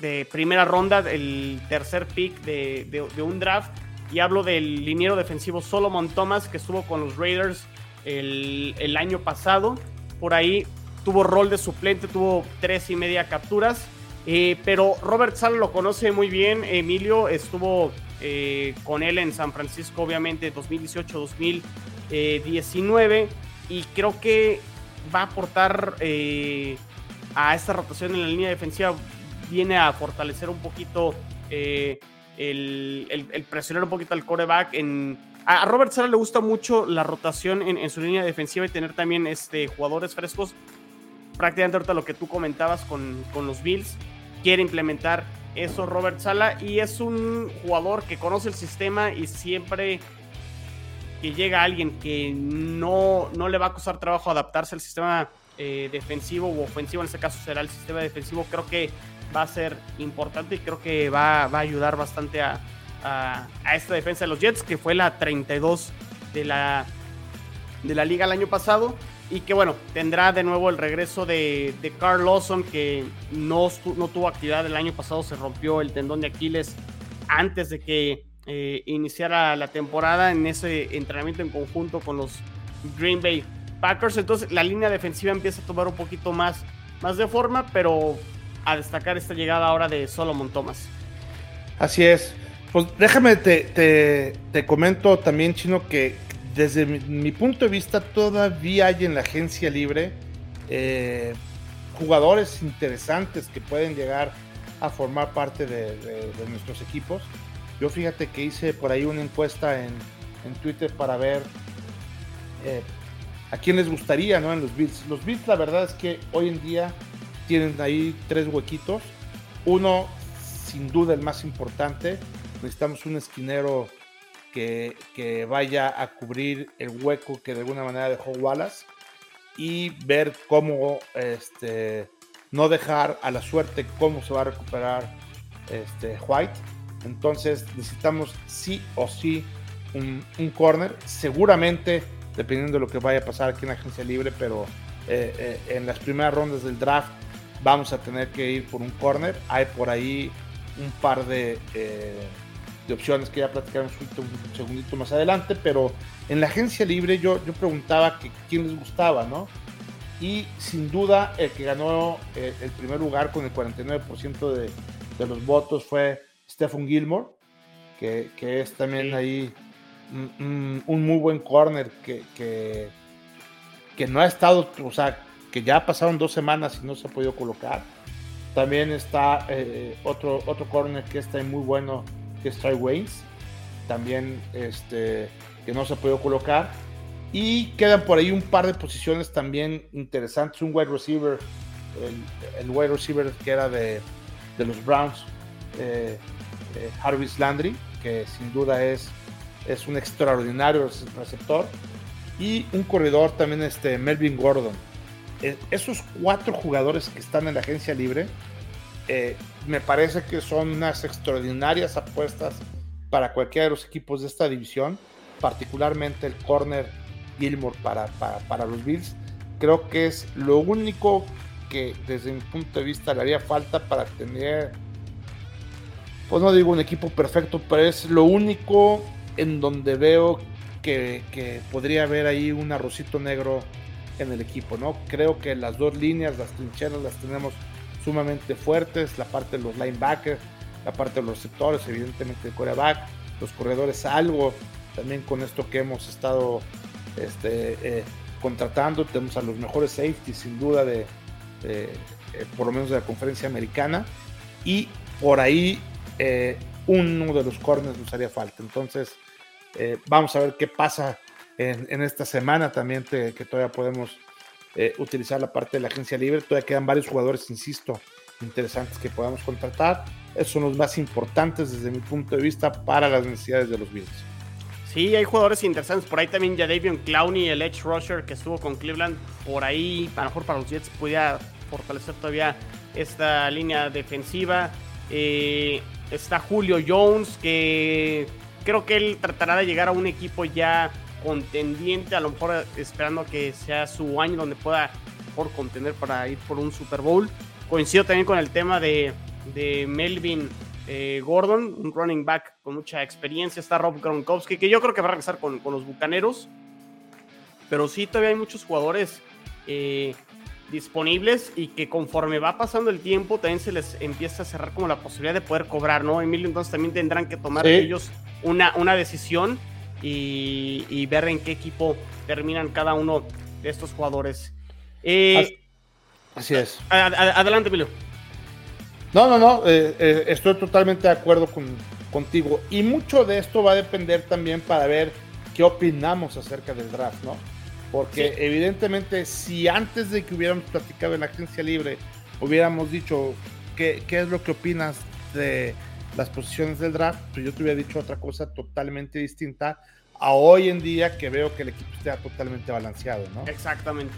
de primera ronda, el tercer pick de, de un draft y hablo del liniero defensivo Solomon Thomas, que estuvo con los Raiders el, año pasado. Por ahí tuvo rol de suplente, tuvo tres y media capturas. Eh, pero Robert Sala lo conoce muy bien. Emilio estuvo con él en San Francisco, obviamente, 2018-2019. Y creo que va a aportar eh, a esta rotación en la línea defensiva. Viene a fortalecer un poquito el, presionar un poquito al coreback. En, a Robert Sala le gusta mucho la rotación en, su línea defensiva y tener también este, jugadores frescos. Prácticamente ahorita lo que tú comentabas con, con los Bills. Quiere implementar eso Robert Sala y es un jugador que conoce el sistema y siempre que llega alguien que no, no le va a costar trabajo adaptarse al sistema eh, defensivo o ofensivo, en este caso será el sistema defensivo, creo que va a ser importante y creo que va, a ayudar bastante a, esta defensa de los Jets, que fue la 32 de la, de la liga el año pasado. Y que bueno, tendrá de nuevo el regreso de, de Carl Lawson, que no, no tuvo actividad el año pasado, se rompió el tendón de Aquiles antes de que eh, iniciara la temporada en ese entrenamiento en conjunto con los Green Bay Packers. Entonces la línea defensiva empieza a tomar un poquito más, más de forma, pero a destacar esta llegada ahora de Solomon Thomas. Así es. Pues déjame, te, te, comento también, Chino, que desde mi, punto de vista todavía hay en la agencia libre eh, jugadores interesantes que pueden llegar a formar parte de, nuestros equipos. Yo fíjate que hice por ahí una encuesta en, en Twitter para ver eh, a quién les gustaría ¿no? en los Bills. Los Bills la verdad es que hoy en día tienen ahí tres huequitos. Uno, sin duda, el más importante. Necesitamos un esquinero que, vaya a cubrir el hueco que de alguna manera dejó Wallace y ver cómo este, no dejar a la suerte cómo se va a recuperar este, White. Entonces necesitamos sí o sí un, un corner. Seguramente, dependiendo de lo que vaya a pasar aquí en agencia libre, pero eh, eh, en las primeras rondas del draft vamos a tener que ir por un corner. Hay por ahí un par de, eh, opciones que ya platicaremos un, segundito más adelante, pero en la agencia libre yo, yo preguntaba que quién les gustaba, ¿no? Y sin duda el que ganó eh, el primer lugar con el 49% de, de, los votos fue Stephen Gilmore, que, que es también ahí un, un, muy buen corner que, que, que no ha estado, o sea, que ya pasaron dos semanas y no se ha podido colocar. También está eh, otro, otro corner que está muy bueno, que es Trey Waynes, también este, que no se ha podido colocar. Y quedan por ahí un par de posiciones también interesantes. Un wide receiver, el, wide receiver que era de, de los Browns, eh, eh, Harvis Landry, que sin duda es, es un extraordinario receptor. Y un corredor también, este, Melvin Gordon eh, esos cuatro jugadores que están en la agencia libre, eh, me parece que son unas extraordinarias apuestas para cualquiera de los equipos de esta división, particularmente el corner Gilmore para, para, los Bills. Creo que es lo único que desde mi punto de vista le haría falta para tener, pues no digo un equipo perfecto, pero es lo único en donde veo que, que podría haber ahí un arrocito negro en el equipo, ¿no? Creo que las dos líneas, las trincheras las tenemos sumamente fuertes, la parte de los linebackers, la parte de los receptores, evidentemente el coreback, los corredores algo, también con esto que hemos estado este, eh, contratando, tenemos a los mejores safeties sin duda de, eh, por lo menos de la conferencia americana, y por ahí eh, uno de los corners nos haría falta. Entonces, vamos a ver qué pasa en, esta semana también, que todavía podemos utilizar la parte de la agencia libre, todavía quedan varios jugadores, insisto, interesantes que podamos contratar. Esos son los más importantes desde mi punto de vista para las necesidades de los Bills. Sí, hay jugadores interesantes. Por ahí también ya Davion Clowney, el Edge Rusher que estuvo con Cleveland. Por ahí, a lo mejor para los Jets, pudiera fortalecer todavía esta línea defensiva. Eh, está Julio Jones, que creo que él tratará de llegar a un equipo ya contendiente, a lo mejor esperando que sea su año donde pueda por contender para ir por un Super Bowl. Coincido también con el tema de, de Melvin eh, Gordon, un running back con mucha experiencia. Está Rob Gronkowski, que yo creo que va a regresar con, los bucaneros. Pero sí, todavía hay muchos jugadores eh, disponibles y que conforme va pasando el tiempo también se les empieza a cerrar como la posibilidad de poder cobrar, ¿no? Emilio, entonces también tendrán que tomar ellos una, una decisión y, ver en qué equipo terminan cada uno de estos jugadores. Eh, así es. adelante, Emilio. No, no, no, eh, eh, estoy totalmente de acuerdo con, contigo. Y mucho de esto va a depender también para ver qué opinamos acerca del draft, ¿no? Porque evidentemente si antes de que hubiéramos platicado en la agencia libre hubiéramos dicho qué, qué es lo que opinas de las posiciones del draft, pues yo te hubiera dicho otra cosa totalmente distinta a hoy en día que veo que el equipo está totalmente balanceado, ¿no? Exactamente.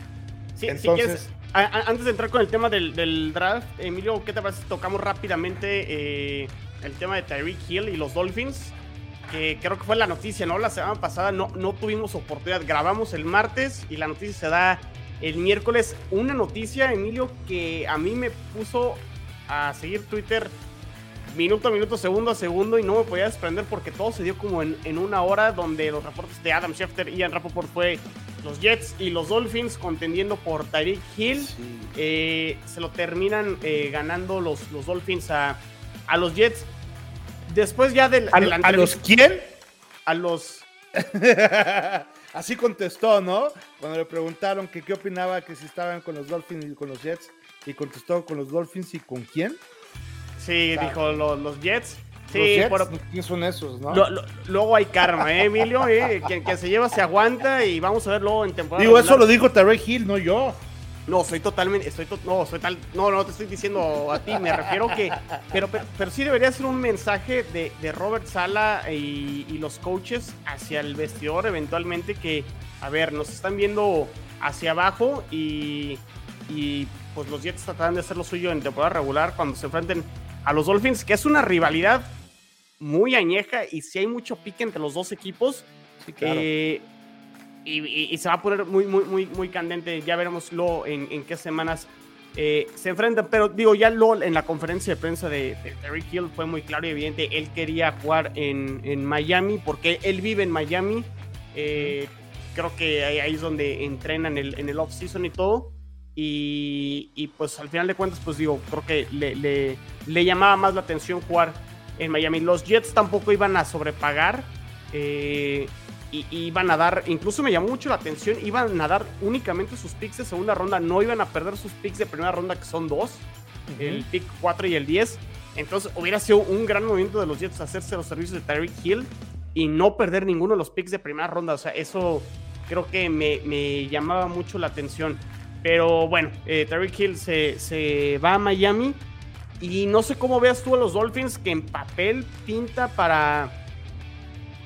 Sí, Entonces, antes de entrar con el tema del, draft, Emilio, ¿qué te parece? Tocamos rápidamente eh, el tema de Tyreek Hill y los Dolphins, que creo que fue la noticia, ¿no? La semana pasada no, no tuvimos oportunidad, grabamos el martes y la noticia se da el miércoles. Una noticia, Emilio, que a mí me puso a seguir Twitter minuto a minuto, segundo a segundo y no me podía desprender porque todo se dio como en, en una hora donde los reportes de Adam Schefter y Ian Rappaport fue los Jets y los Dolphins contendiendo por Tyreek Hill. Eh, se lo terminan eh, ganando los, los Dolphins a, a, los Jets. Después ya del... ¿A, ¿a los quién? A los... Así contestó, ¿no? Cuando le preguntaron que qué opinaba que si estaban con los Dolphins y con los Jets. Y contestó con los Dolphins y con quién. Sí, dijo los Jets. Sí, ¿Quiénes son esos, no? luego hay karma, ¿eh, Emilio? ¿eh? Quien, se lleva se aguanta y vamos a ver luego en temporada. Digo, eso lo dijo Terry Hill, no yo. No, soy totalmente, estoy no, soy tal, no, no te estoy diciendo a ti, me refiero que, pero, pero, sí debería ser un mensaje de, de Robert Sala y, y, los coaches hacia el vestidor eventualmente que, a ver, nos están viendo hacia abajo y, y pues los Jets tratarán de hacer lo suyo en temporada regular cuando se enfrenten a los Dolphins, que es una rivalidad muy añeja y si hay mucho pique entre los dos equipos. Eh, y, se va a poner muy, muy, muy, muy candente. Ya veremos luego en, qué semanas eh, se enfrentan. Pero digo, ya lo en la conferencia de prensa de, Terry Hill fue muy claro y evidente. Él quería jugar en, Miami porque él vive en Miami. Eh, creo que ahí, es donde entrenan en el, en el off-season y todo. Y, pues al final de cuentas, pues digo, creo que le, le, le llamaba más la atención jugar en Miami. Los Jets tampoco iban a sobrepagar. Eh, y, iban a dar, incluso me llamó mucho la atención, iban a dar únicamente sus picks de segunda ronda, no iban a perder sus picks de primera ronda, que son dos, el pick 4 y el 10. Entonces hubiera sido un gran movimiento de los Jets hacerse los servicios de Tyreek Hill y no perder ninguno de los picks de primera ronda. O sea, eso creo que me, llamaba mucho la atención. Pero bueno, eh, Tyreek Hill se, se va a Miami y no sé cómo veas tú a los Dolphins que en papel pinta para...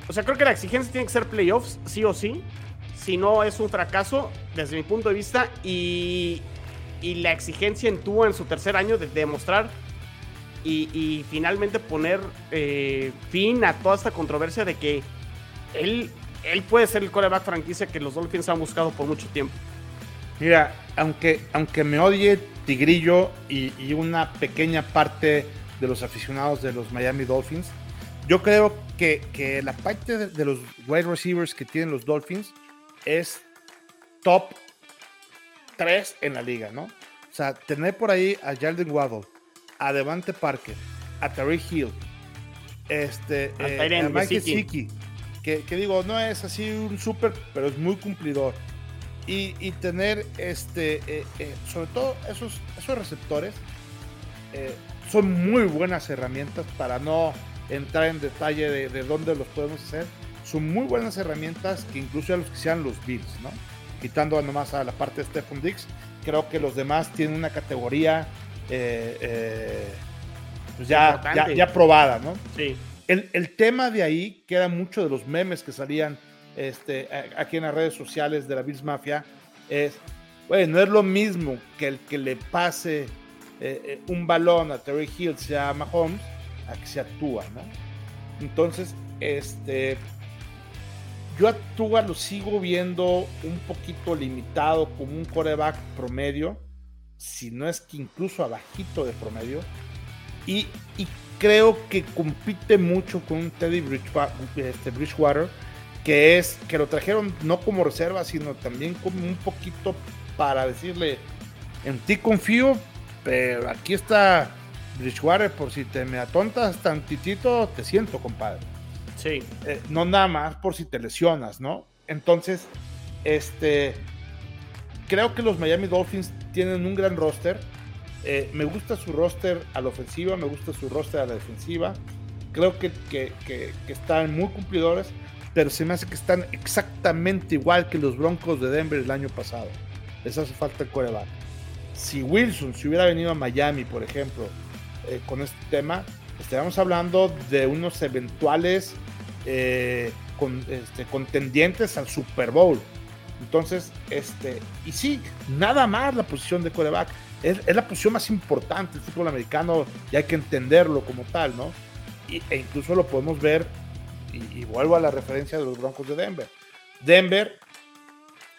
O sea, creo que la exigencia tiene que ser playoffs, sí o sí. Si no, es un fracaso desde mi punto de vista. Y, y la exigencia en tuvo en su tercer año de demostrar y, finalmente poner eh, fin a toda esta controversia de que él, él puede ser el coreback franquicia que los Dolphins han buscado por mucho tiempo. Mira, aunque, aunque me odie Tigrillo y, una pequeña parte de los aficionados de los Miami Dolphins, yo creo que, la parte de, los wide receivers que tienen los Dolphins es top 3 en la liga, ¿no? O sea, tener por ahí a Jalen Waddle, a Devante Parker, a Terry Hill, este, eh, a Mike Siki, que, que, digo, no es así un súper, pero es muy cumplidor. Y, tener, este, eh, eh, sobre todo esos, esos receptores, son muy buenas herramientas para no entrar en detalle de, de, dónde los podemos hacer. Son muy buenas herramientas que incluso a los que sean los Bills, ¿no? Quitando nomás a la parte de Stephen Dix, creo que los demás tienen una categoría pues ya, ya, probada, ¿no? Sí. El, el, tema de ahí queda mucho de los memes que salían este, aquí en las redes sociales de la Bills Mafia, es, bueno, no es lo mismo que el que le pase eh, eh, un balón a Terry Hill sea Mahomes, a que se actúa, ¿no? Entonces, este, yo a lo sigo viendo un poquito limitado como un coreback promedio, si no es que incluso abajito de promedio, y, creo que compite mucho con Teddy este, Bridgewater, que es que lo trajeron no como reserva, sino también como un poquito para decirle, en ti confío, pero aquí está Bridgewater, por si te me atontas tantitito, te siento, compadre. Sí. Eh, no nada más por si te lesionas, ¿no? Entonces, este, creo que los Miami Dolphins tienen un gran roster eh, me gusta su roster a la ofensiva, me gusta su roster a la defensiva. Creo que, que, están muy cumplidores, pero se me hace que están exactamente igual que los Broncos de Denver el año pasado. Les hace falta el coreback. Si Wilson si hubiera venido a Miami, por ejemplo, eh, con este tema, estaríamos hablando de unos eventuales eh, este, contendientes al Super Bowl. Entonces, este, y sí, nada más la posición de coreback es, la posición más importante del fútbol americano y hay que entenderlo como tal, ¿no? e incluso lo podemos ver, y, vuelvo a la referencia de los Broncos de Denver. Denver,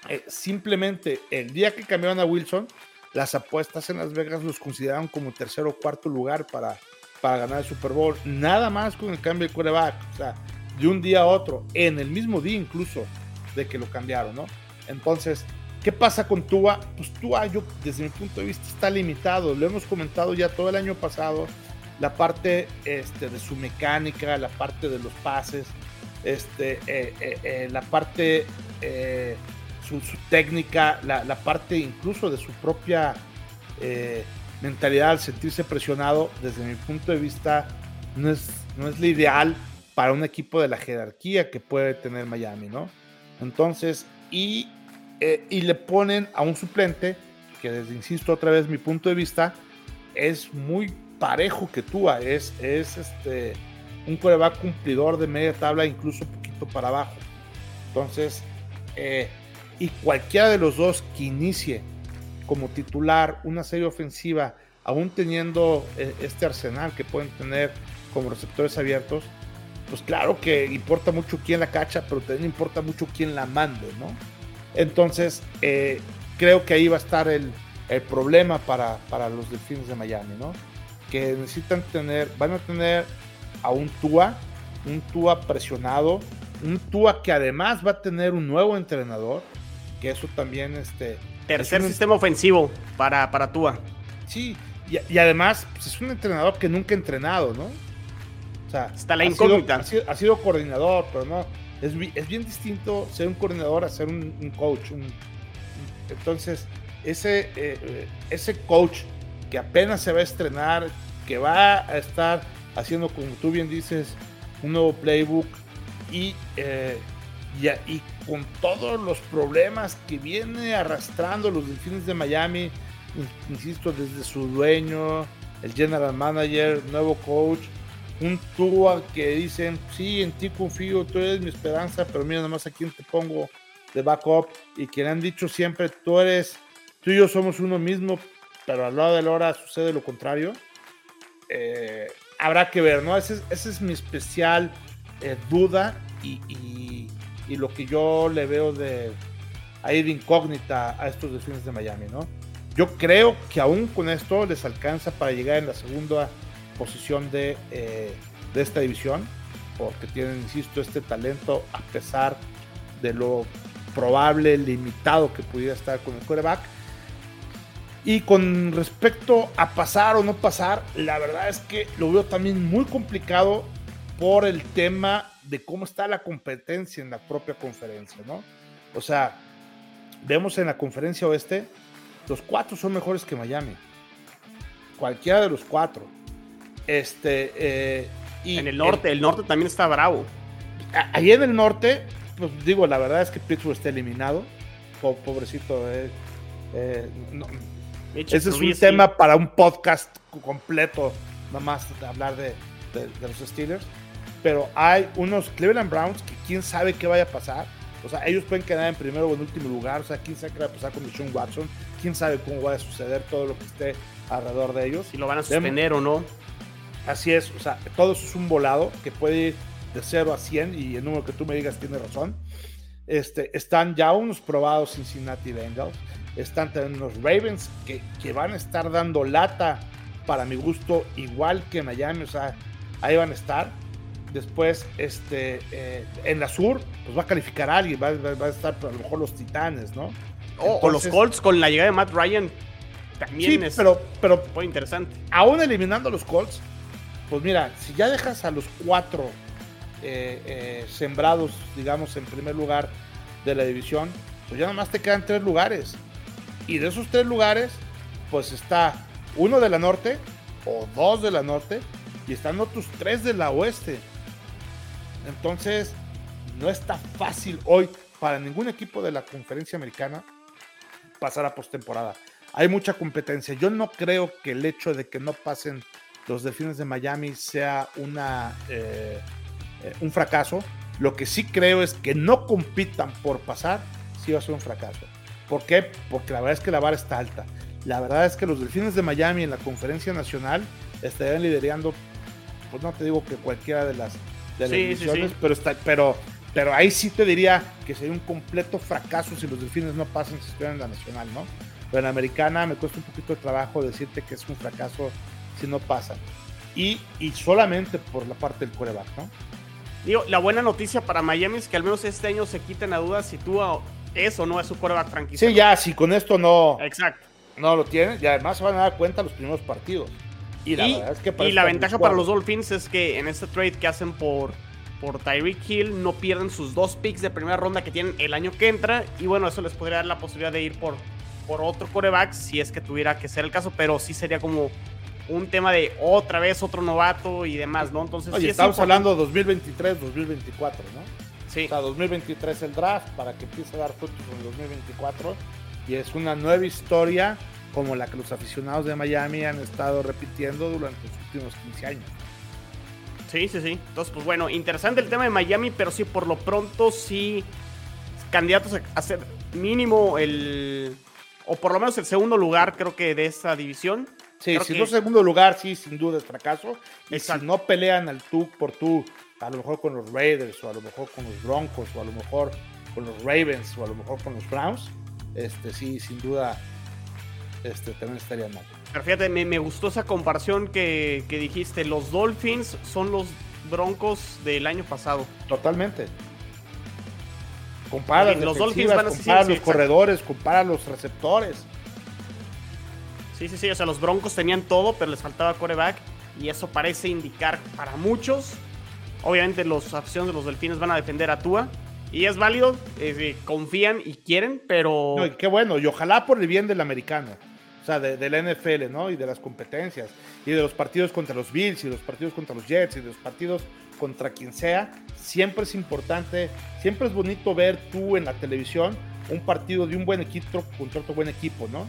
eh, simplemente el día que cambiaron a Wilson, las apuestas en Las Vegas los consideraron como tercer o cuarto lugar para, para ganar el Super Bowl. Nada más con el cambio de quarterback, o sea, de un día a otro, en el mismo día incluso de que lo cambiaron, ¿no? Entonces, ¿Qué pasa con Tua? Pues Tua, yo desde mi punto de vista está limitado. Lo hemos comentado ya todo el año pasado. La parte este, de su mecánica, la parte de los pases, este, eh, eh, eh, la parte, su, técnica, la, parte incluso de su propia mentalidad al sentirse presionado, desde mi punto de vista, no es, no es lo ideal para un equipo de la jerarquía que puede tener Miami, ¿no? Entonces, y eh, y le ponen a un suplente que, desde, insisto otra vez, mi punto de vista, es muy parejo que tú, es, es este, un coreback cumplidor de media tabla, incluso un poquito para abajo. Entonces, eh, y cualquiera de los dos que inicie como titular una serie ofensiva, aún teniendo eh, este arsenal que pueden tener como receptores abiertos, pues claro que importa mucho quién la cacha, pero también importa mucho quién la mande, ¿no? Entonces, eh, creo que ahí va a estar el, problema para, para, los delfines de Miami, ¿no? Que necesitan tener, van a tener a un Tua, un Tua presionado, un Tua que además va a tener un nuevo entrenador, que eso también, este... Tercer sistema ofensivo para, para Tua. Sí, y, además pues, es un entrenador que nunca ha entrenado, ¿no? O sea, está la incógnita. ha sido coordinador, pero no, es, bien distinto ser un coordinador a ser un, coach. entonces, ese, eh, eh, ese coach que apenas se va a estrenar, que va a estar haciendo, como tú bien dices, un nuevo playbook y, eh, y, con todos los problemas que viene arrastrando los delfines de Miami, insisto, desde su dueño, el general manager, nuevo coach, un Tua que dicen, sí, en ti confío, tú eres mi esperanza, pero mira nada más a quién te pongo de backup y que le han dicho siempre, tú eres, tú y yo somos uno mismo, pero al lado de la hora sucede lo contrario. Eh, habrá que ver, ¿no? Esa es, mi especial eh, duda y, y, lo que yo le veo de, a ir incógnita a estos Delfines de Miami, ¿no? Yo creo que aún con esto les alcanza para llegar en la segunda posición de, eh, de esta división, porque tienen, insisto, este talento a pesar de lo probable, limitado que pudiera estar con el quarterback. Y con respecto a pasar o no pasar, la verdad es que lo veo también muy complicado por el tema de cómo está la competencia en la propia conferencia, ¿no? O sea, vemos en la conferencia oeste, los cuatro son mejores que Miami. Cualquiera de los cuatro. Este, eh, y en el norte, el, norte también está bravo. Ahí en el norte, pues digo, la verdad es que Pittsburgh está eliminado. pobrecito. Eh, eh, ese es un tema para un podcast completo, nada más hablar de, de, los Steelers. Pero hay unos Cleveland Browns que quién sabe qué vaya a pasar. O sea, ellos pueden quedar en primero o en último lugar. O sea, quién sabe qué va a pasar con Sean Watson. Quién sabe cómo va a suceder todo lo que esté alrededor de ellos. Si lo van a suspender o no. Así es. O sea, todo eso es un volado que puede ir de 0 a 100 y el número que tú me digas tiene razón. Este, están ya unos probados Cincinnati Bengals. Están también los Ravens que, que van a estar dando lata para mi gusto, igual que Miami. O sea, ahí van a estar. Después, este, eh, en la sur, pues va a calificar a alguien, va, a estar a lo mejor los Titanes, ¿no? o los Colts con la llegada de Matt Ryan también es pero, pero muy interesante. Aún eliminando a los Colts, pues mira, si ya dejas a los cuatro eh, eh, sembrados, digamos, en primer lugar de la división, pues ya nomás te quedan tres lugares. Y de esos tres lugares, pues está uno de la norte o dos de la norte y están otros tres de la oeste. Entonces, no está fácil hoy para ningún equipo de la conferencia americana pasar a postemporada. Hay mucha competencia. Yo no creo que el hecho de que no pasen los Delfines de Miami sea una, eh, eh, un fracaso. Lo que sí creo es que no compitan por pasar, sí va a ser un fracaso. ¿Por qué? Porque la verdad es que la vara está alta. La verdad es que los Delfines de Miami en la conferencia nacional estarían liderando, pues no te digo que cualquiera de las de pero, está, pero, pero ahí sí te diría que sería un completo fracaso si los delfines no pasan si estuvieran en la nacional, ¿no? Pero en la americana me cuesta un poquito de trabajo decirte que es un fracaso si no pasan. Y, y solamente por la parte del coreback, ¿no? Digo, la buena noticia para Miami es que al menos este año se quiten a dudas si tú es o no es su coreback franquicia. Sí, ya, si con esto no. Exacto. No lo tienen, y además se van a dar cuenta los primeros partidos. Y la, ventaja para los Dolphins es que en este trade que hacen por, por Tyreek Hill no pierden sus dos picks de primera ronda que tienen el año que entra. Y bueno, eso les podría dar la posibilidad de ir por, por otro coreback si es que tuviera que ser el caso. Pero sí sería como un tema de otra vez otro novato y demás, ¿no? Entonces, Oye, estamos hablando 2023, 2024, ¿no? Sí. O sea, 2023 el draft para que empiece a dar frutos en 2024. Y es una nueva historia como la que los aficionados de Miami han estado repitiendo durante los últimos 15 años. Sí, sí, sí. Entonces, pues bueno, interesante el tema de Miami, pero sí, por lo pronto, sí, candidatos a ser mínimo el, o por lo menos el segundo lugar, creo que de esa división. Sí, si no segundo lugar, sí, sin duda es fracaso. Y si no pelean al tú por tú, a lo mejor con los Raiders, o a lo mejor con los Broncos, o a lo mejor con los Ravens, o a lo mejor con los Browns, este sí, sin duda este, también estaría mal. Pero fíjate, me, gustó esa comparación que, dijiste. Los Dolphins son los Broncos del año pasado. Totalmente. Compara los Dolphins van a compara los corredores, compara los receptores. Sí, sí, sí. O sea, los Broncos tenían todo, pero les faltaba coreback. Y eso parece indicar para muchos. Obviamente, los aficionados de los Delfines van a defender a Tua. Y es válido, eh, confían y quieren, pero. No, qué bueno, y ojalá por el bien del americano sea, de, la NFL, ¿no? Y de las competencias, y de los partidos contra los Bills, y los partidos contra los Jets, y de los partidos contra quien sea, siempre es importante, siempre es bonito ver tú en la televisión un partido de un buen equipo contra otro buen equipo, ¿no?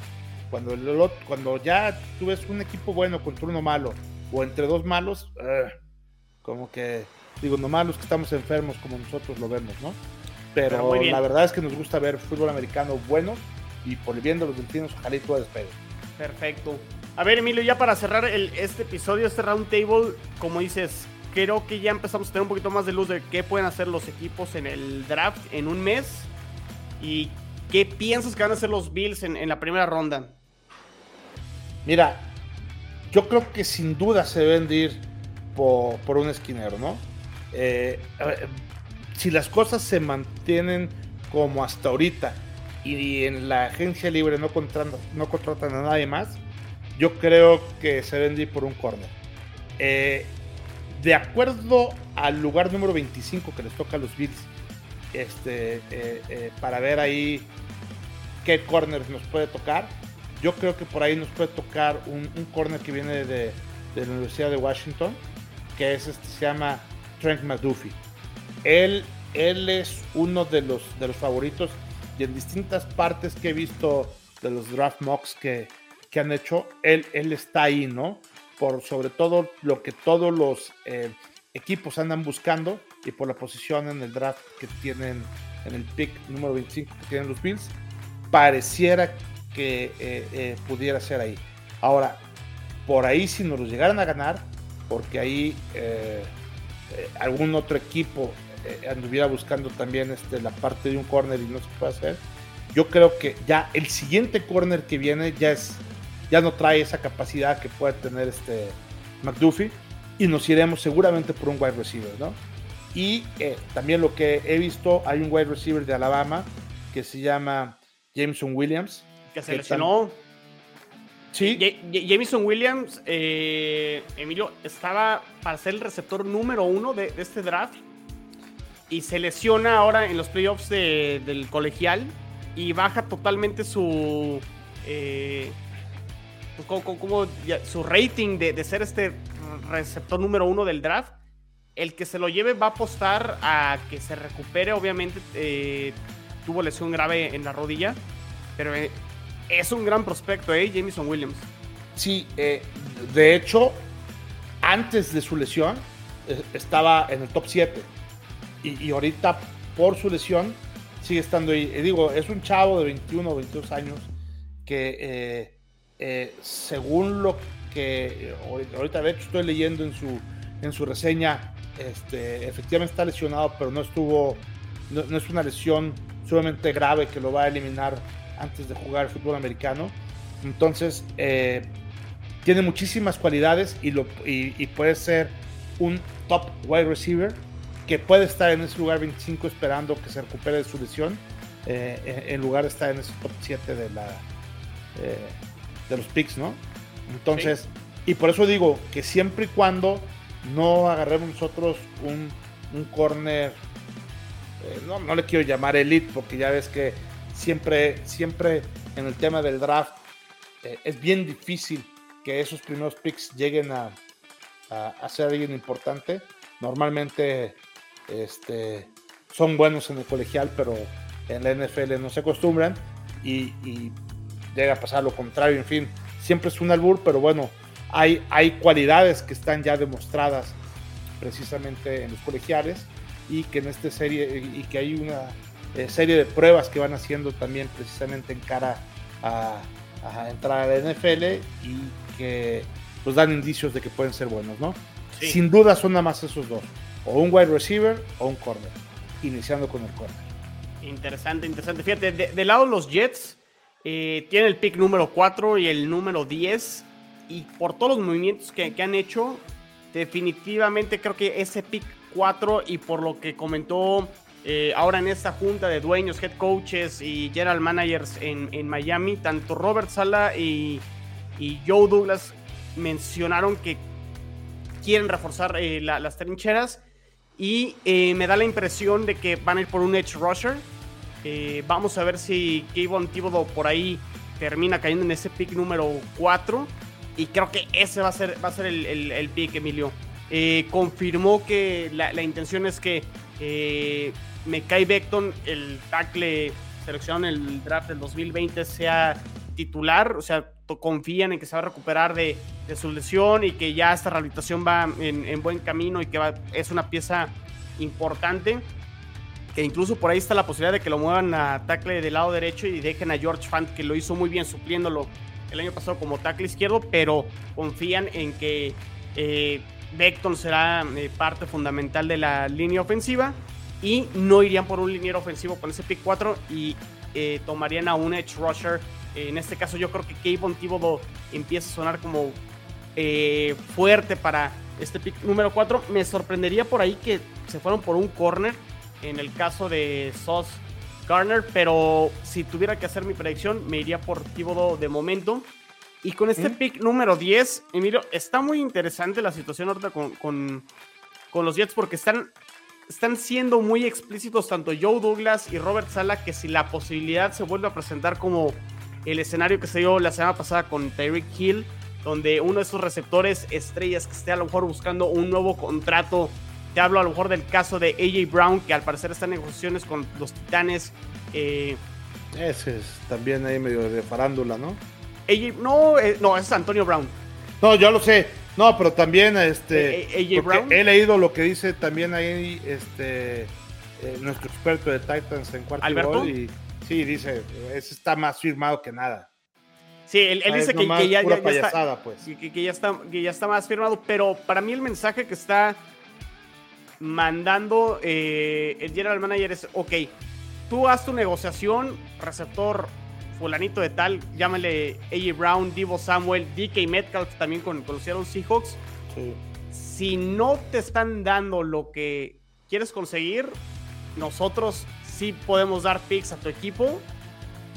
Cuando, cuando ya tú ves un equipo bueno contra uno malo, o entre dos malos, eh, como que, digo, nomás los que estamos enfermos como nosotros lo vemos, ¿no? Pero, la verdad es que nos gusta ver fútbol americano bueno y por el bien de los delfines, ojalá y todo despegue. Perfecto. A ver, Emilio, ya para cerrar el, este episodio, este round table, como dices, creo que ya empezamos a tener un poquito más de luz de qué pueden hacer los equipos en el draft en un mes. Y ¿qué piensas que van a hacer los Bills en, la primera ronda? Mira, yo creo que sin duda se deben de ir por, un esquinero, ¿no? Eh, si las cosas se mantienen como hasta ahorita y en la agencia libre no contratan, no contratan a nadie más, yo creo que se de ir por un corner. Eh, de acuerdo al lugar número 25 que les toca a los Bills, este, eh, eh, para ver ahí qué corner nos puede tocar. Yo creo que por ahí nos puede tocar un, corner que viene de, la Universidad de Washington, que es este, se llama Trent McDuffie. Él, él es uno de los, de los favoritos y en distintas partes que he visto de los draft mocks que, que han hecho, él, él está ahí, ¿no? Por sobre todo lo que todos los eh, equipos andan buscando y por la posición en el draft que tienen en el pick número 25 que tienen los Bills, pareciera que eh, eh, pudiera ser ahí. Ahora, por ahí si nos lo llegaran a ganar, porque ahí algún otro equipo anduviera buscando también este, la parte de un corner y no se puede hacer, yo creo que ya el siguiente corner que viene ya es ya no trae esa capacidad que puede tener este McDuffie y nos iremos seguramente por un wide receiver, ¿no? Y eh, también lo que he visto, hay un wide receiver de Alabama que se llama Jameson Williams. Que se lesionó. Sí. Jameson Williams, eh, Emilio, estaba para ser el receptor número uno de, este draft y se lesiona ahora en los playoffs del colegial y baja totalmente su. Eh, como, su rating de, ser este receptor número uno del draft. El que se lo lleve va a apostar a que se recupere. Obviamente eh, tuvo lesión grave en la rodilla, pero eh, es un gran prospecto, ¿eh? Jameson Williams. Sí, de hecho, antes de su lesión estaba en el top 7 y, y, ahorita por su lesión sigue estando ahí. digo, es un chavo de 21 o 22 años que según lo que ahorita de hecho estoy leyendo en su, en su reseña, este, efectivamente está lesionado, pero no estuvo, no, es una lesión sumamente grave que lo va a eliminar antes de jugar el fútbol americano. Entonces, eh, tiene muchísimas cualidades y, y, puede ser un top wide receiver que puede estar en ese lugar 25 esperando que se recupere de su lesión, eh, en lugar de estar en ese top 7 de, la, eh, de los picks, ¿no? Entonces, y por eso digo que siempre y cuando no agarremos nosotros un, un corner, eh, no, no, le quiero llamar elite, porque ya ves que siempre, siempre en el tema del draft es bien difícil que esos primeros picks lleguen a, a, ser alguien importante. Normalmente este, son buenos en el colegial, pero en la NFL no se acostumbran y, y llega a pasar lo contrario, en fin siempre es un albur, pero bueno, hay, hay cualidades que están ya demostradas precisamente en los colegiales y que en esta serie y que hay una eh, serie de pruebas que van haciendo también precisamente en cara a, entrar a la NFL y que pues dan indicios de que pueden ser buenos, ¿no? Sin duda son nada más esos dos, o un wide receiver o un corner, iniciando con el corner. Interesante, interesante. Fíjate, de, de lado los Jets, eh, tiene el pick número 4 y el número 10. Y por todos los movimientos que, han hecho, definitivamente creo que ese pick 4 y por lo que comentó eh, ahora en esta junta de dueños, head coaches y general managers en, Miami, tanto Robert Sala y, Joe Douglas mencionaron que quieren reforzar eh, las trincheras y me da la impresión de que van a ir por un edge rusher eh, vamos a ver si Kayvon Thibodeau por ahí termina cayendo en ese pick número 4. Y creo que ese va a ser, va a ser el, el, pick, Emilio. Eh, confirmó que la, intención es que eh, Mekai Beckton, el tackle seleccionado en el draft del 2020, sea titular. O sea, confían en que se va a recuperar de, su lesión y que ya esta rehabilitación va en, buen camino y que es una pieza importante que incluso por ahí está la posibilidad de que lo muevan a tackle del lado derecho y dejen a George Fant, que lo hizo muy bien supliéndolo el año pasado como tackle izquierdo, pero confían en que eh, Beckton será eh, parte fundamental de la línea ofensiva y no irían por un liniero ofensivo con ese pick 4 y eh, tomarían a un edge rusher. En este caso yo creo que Kayvon Thibodeau empieza a sonar como eh, fuerte para este pick número 4. Me sorprendería por ahí que se fueron por un corner en el caso de Sauce Garner, pero si tuviera que hacer mi predicción, me iría por Thibodeau de momento. Y con este pick número 10, Emilio, está muy interesante la situación ahorita con, con, con los Jets porque están están siendo muy explícitos tanto Joe Douglas y Robert Sala que si la posibilidad se vuelve a presentar como el escenario que se dio la semana pasada con Tyreek Hill, donde uno de esos receptores estrellas que esté a lo mejor buscando un nuevo contrato. Te hablo a lo mejor del caso de AJ Brown, que al parecer está en negociaciones con los Titanes. Eh, Ese es también ahí medio de farándula, ¿no? AJ, no, eh, no, es Antonio Brown. No, yo lo sé. No, pero también este eh, he leído lo que dice también ahí este eh, nuestro experto de Titans en cuarto ¿Alberto? y sí dice, ese está más firmado que nada. Sí, él, dice que, ya, está, pues. que, ya está, que ya está más firmado, pero para mí el mensaje que está mandando eh, el general manager es, ok, tú haz tu negociación, receptor fulanito de tal, llámale AJ Brown, Divo Samuel, DK Metcalf también con, con los Seattle Seahawks. Si no te están dando lo que quieres conseguir, nosotros sí podemos dar picks a tu equipo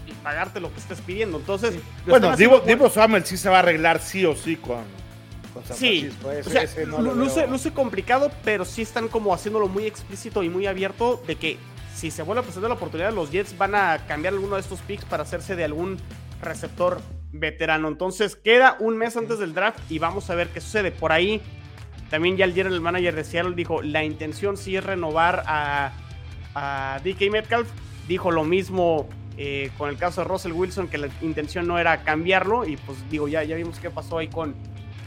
y pagarte lo que estés pidiendo. Entonces, bueno, Divo, Samuel sí se va a arreglar sí o sí con, San sí, Francisco. luce complicado, pero sí están como haciéndolo muy explícito y muy abierto de que si se vuelve a presentar la oportunidad, los Jets van a cambiar alguno de estos picks para hacerse de algún receptor veterano. Entonces queda un mes antes del draft y vamos a ver qué sucede. Por ahí también ya el general manager de Seattle dijo, la intención sí es renovar a, DK Metcalf. Dijo lo mismo eh, con el caso de Russell Wilson, que la intención no era cambiarlo. Y pues digo, ya, ya vimos qué pasó ahí con,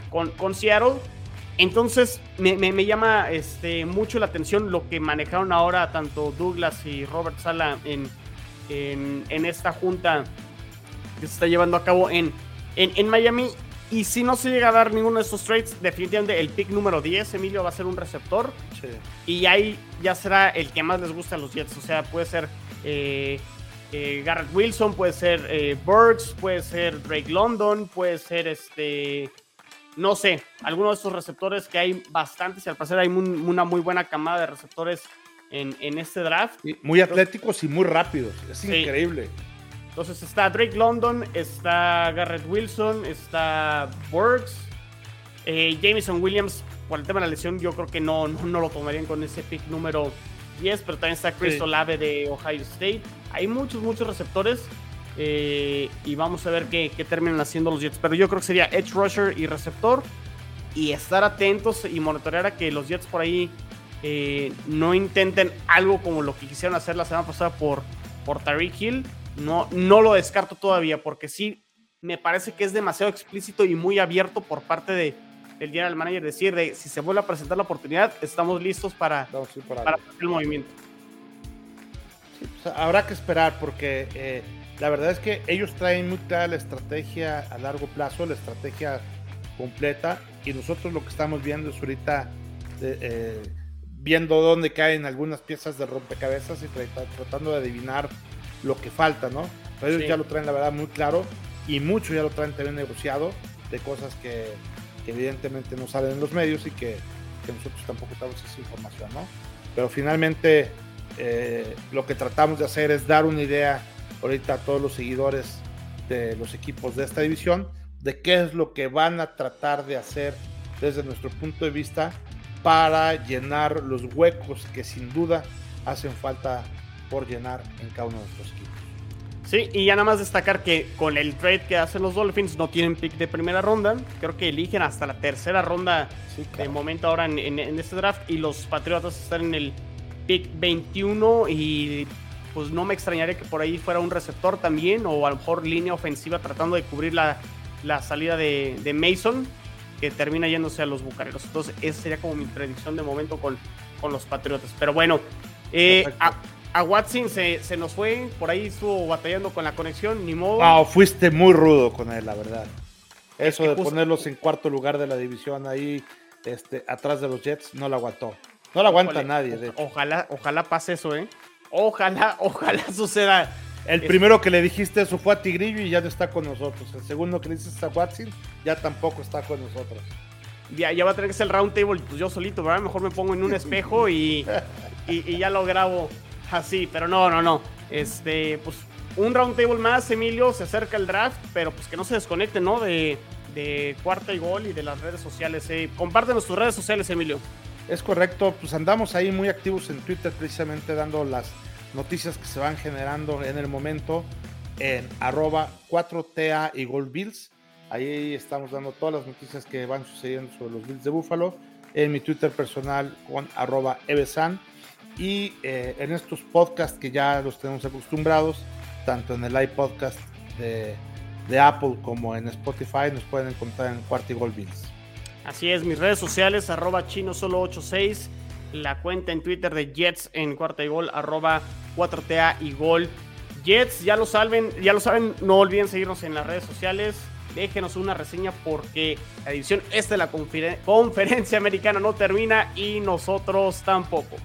con, Seattle. Entonces, me, llama este, mucho la atención lo que manejaron ahora tanto Douglas y Robert Sala en, en, esta junta que se está llevando a cabo en, en, Miami. Y si no se llega a dar ninguno de estos trades, definitivamente el pick número 10, Emilio, va a ser un receptor. Y ahí ya será el que más les gusta a los Jets. O sea, puede ser eh, eh, Garrett Wilson, puede ser eh, Burks, puede ser Drake London, puede ser este no sé, algunos de estos receptores que hay bastantes y al parecer hay una muy buena camada de receptores en, este draft. muy atléticos y muy rápidos, es increíble. Entonces está Drake London, está Garrett Wilson, está Burks, eh, Jameson Williams, por el tema de la lesión yo creo que no, no, lo tomarían con ese pick número 10, pero también está Chris Olave de Ohio State. Hay muchos, muchos receptores. Eh, y vamos a ver qué, terminan haciendo los Jets. Pero yo creo que sería edge rusher y receptor. Y estar atentos y monitorear a que los Jets por ahí eh, no intenten algo como lo que quisieron hacer la semana pasada por, por Tariq Hill. No, no lo descarto todavía porque sí me parece que es demasiado explícito y muy abierto por parte de, del general manager decir de si se vuelve a presentar la oportunidad estamos listos para, para, el movimiento. Pues, habrá que esperar porque eh, la verdad es que ellos traen muy clara la estrategia a largo plazo, la estrategia completa, y nosotros lo que estamos viendo es ahorita eh, eh, viendo dónde caen algunas piezas de rompecabezas y tratando de adivinar lo que falta, ¿no? Pero ellos ya lo traen, la verdad, muy claro, y mucho ya lo traen también negociado de cosas que, evidentemente no salen en los medios y que, nosotros tampoco tenemos esa información, ¿no? Pero finalmente eh, lo que tratamos de hacer es dar una idea ahorita a todos los seguidores de los equipos de esta división de qué es lo que van a tratar de hacer desde nuestro punto de vista para llenar los huecos que sin duda hacen falta por llenar en cada uno de nuestros equipos. Sí, y ya nada más destacar que con el trade que hacen los Dolphins no tienen pick de primera ronda. Creo que eligen hasta la tercera ronda de momento ahora en, en, este draft. Y los Patriotas están en el pick 21 y pues no me extrañaría que por ahí fuera un receptor también, o a lo mejor línea ofensiva tratando de cubrir la, salida de, Mason, que termina yéndose a los bucareros. Entonces, esa sería como mi predicción de momento con, con los Patriotas. Pero bueno, eh, a, Watson se, nos fue, por ahí estuvo batallando con la conexión, ni modo. Ah, fuiste muy rudo con él, la verdad. Eso de ponerlos en cuarto lugar de la división ahí, este, atrás de los Jets, no lo aguantó. No lo aguanta nadie. Ojalá, ojalá pase eso, ¿eh? Ojalá, ojalá suceda El primero que le dijiste eso fue a Tigrillo y ya no está con nosotros. El segundo que le dices a Watson ya tampoco está con nosotros. Ya, ya va a tener que ser el round table, pues yo solito, ¿verdad? Mejor me pongo en un espejo y, y, ya lo grabo así, pero no, no, no. Este, pues un round table más, Emilio, se acerca el draft, pero pues que no se desconecte, ¿no? De, de cuarta y gol y de las redes sociales. Eh. Compártenos tus redes sociales, Emilio. Es correcto, pues andamos ahí muy activos en Twitter precisamente dando las noticias que se van generando en el momento en arroba 4TA y Gold Bills. Ahí estamos dando todas las noticias que van sucediendo sobre los Bills de Buffalo. En mi Twitter personal con arroba Evesan. Y eh, en estos podcasts que ya los tenemos acostumbrados, tanto en el live podcast de, de Apple como en Spotify, nos pueden encontrar en Cuarto y Gold Bills. Así es, mis redes sociales, arroba chino solo 86 la cuenta en Twitter de Jets en cuarta y gol, arroba 4TA y gol. Jets, ya lo saben, ya lo saben, no olviden seguirnos en las redes sociales. Déjenos una reseña porque la edición esta de la conferencia americana no termina y nosotros tampoco.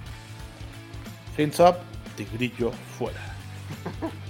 Fins up, tigrillo fuera.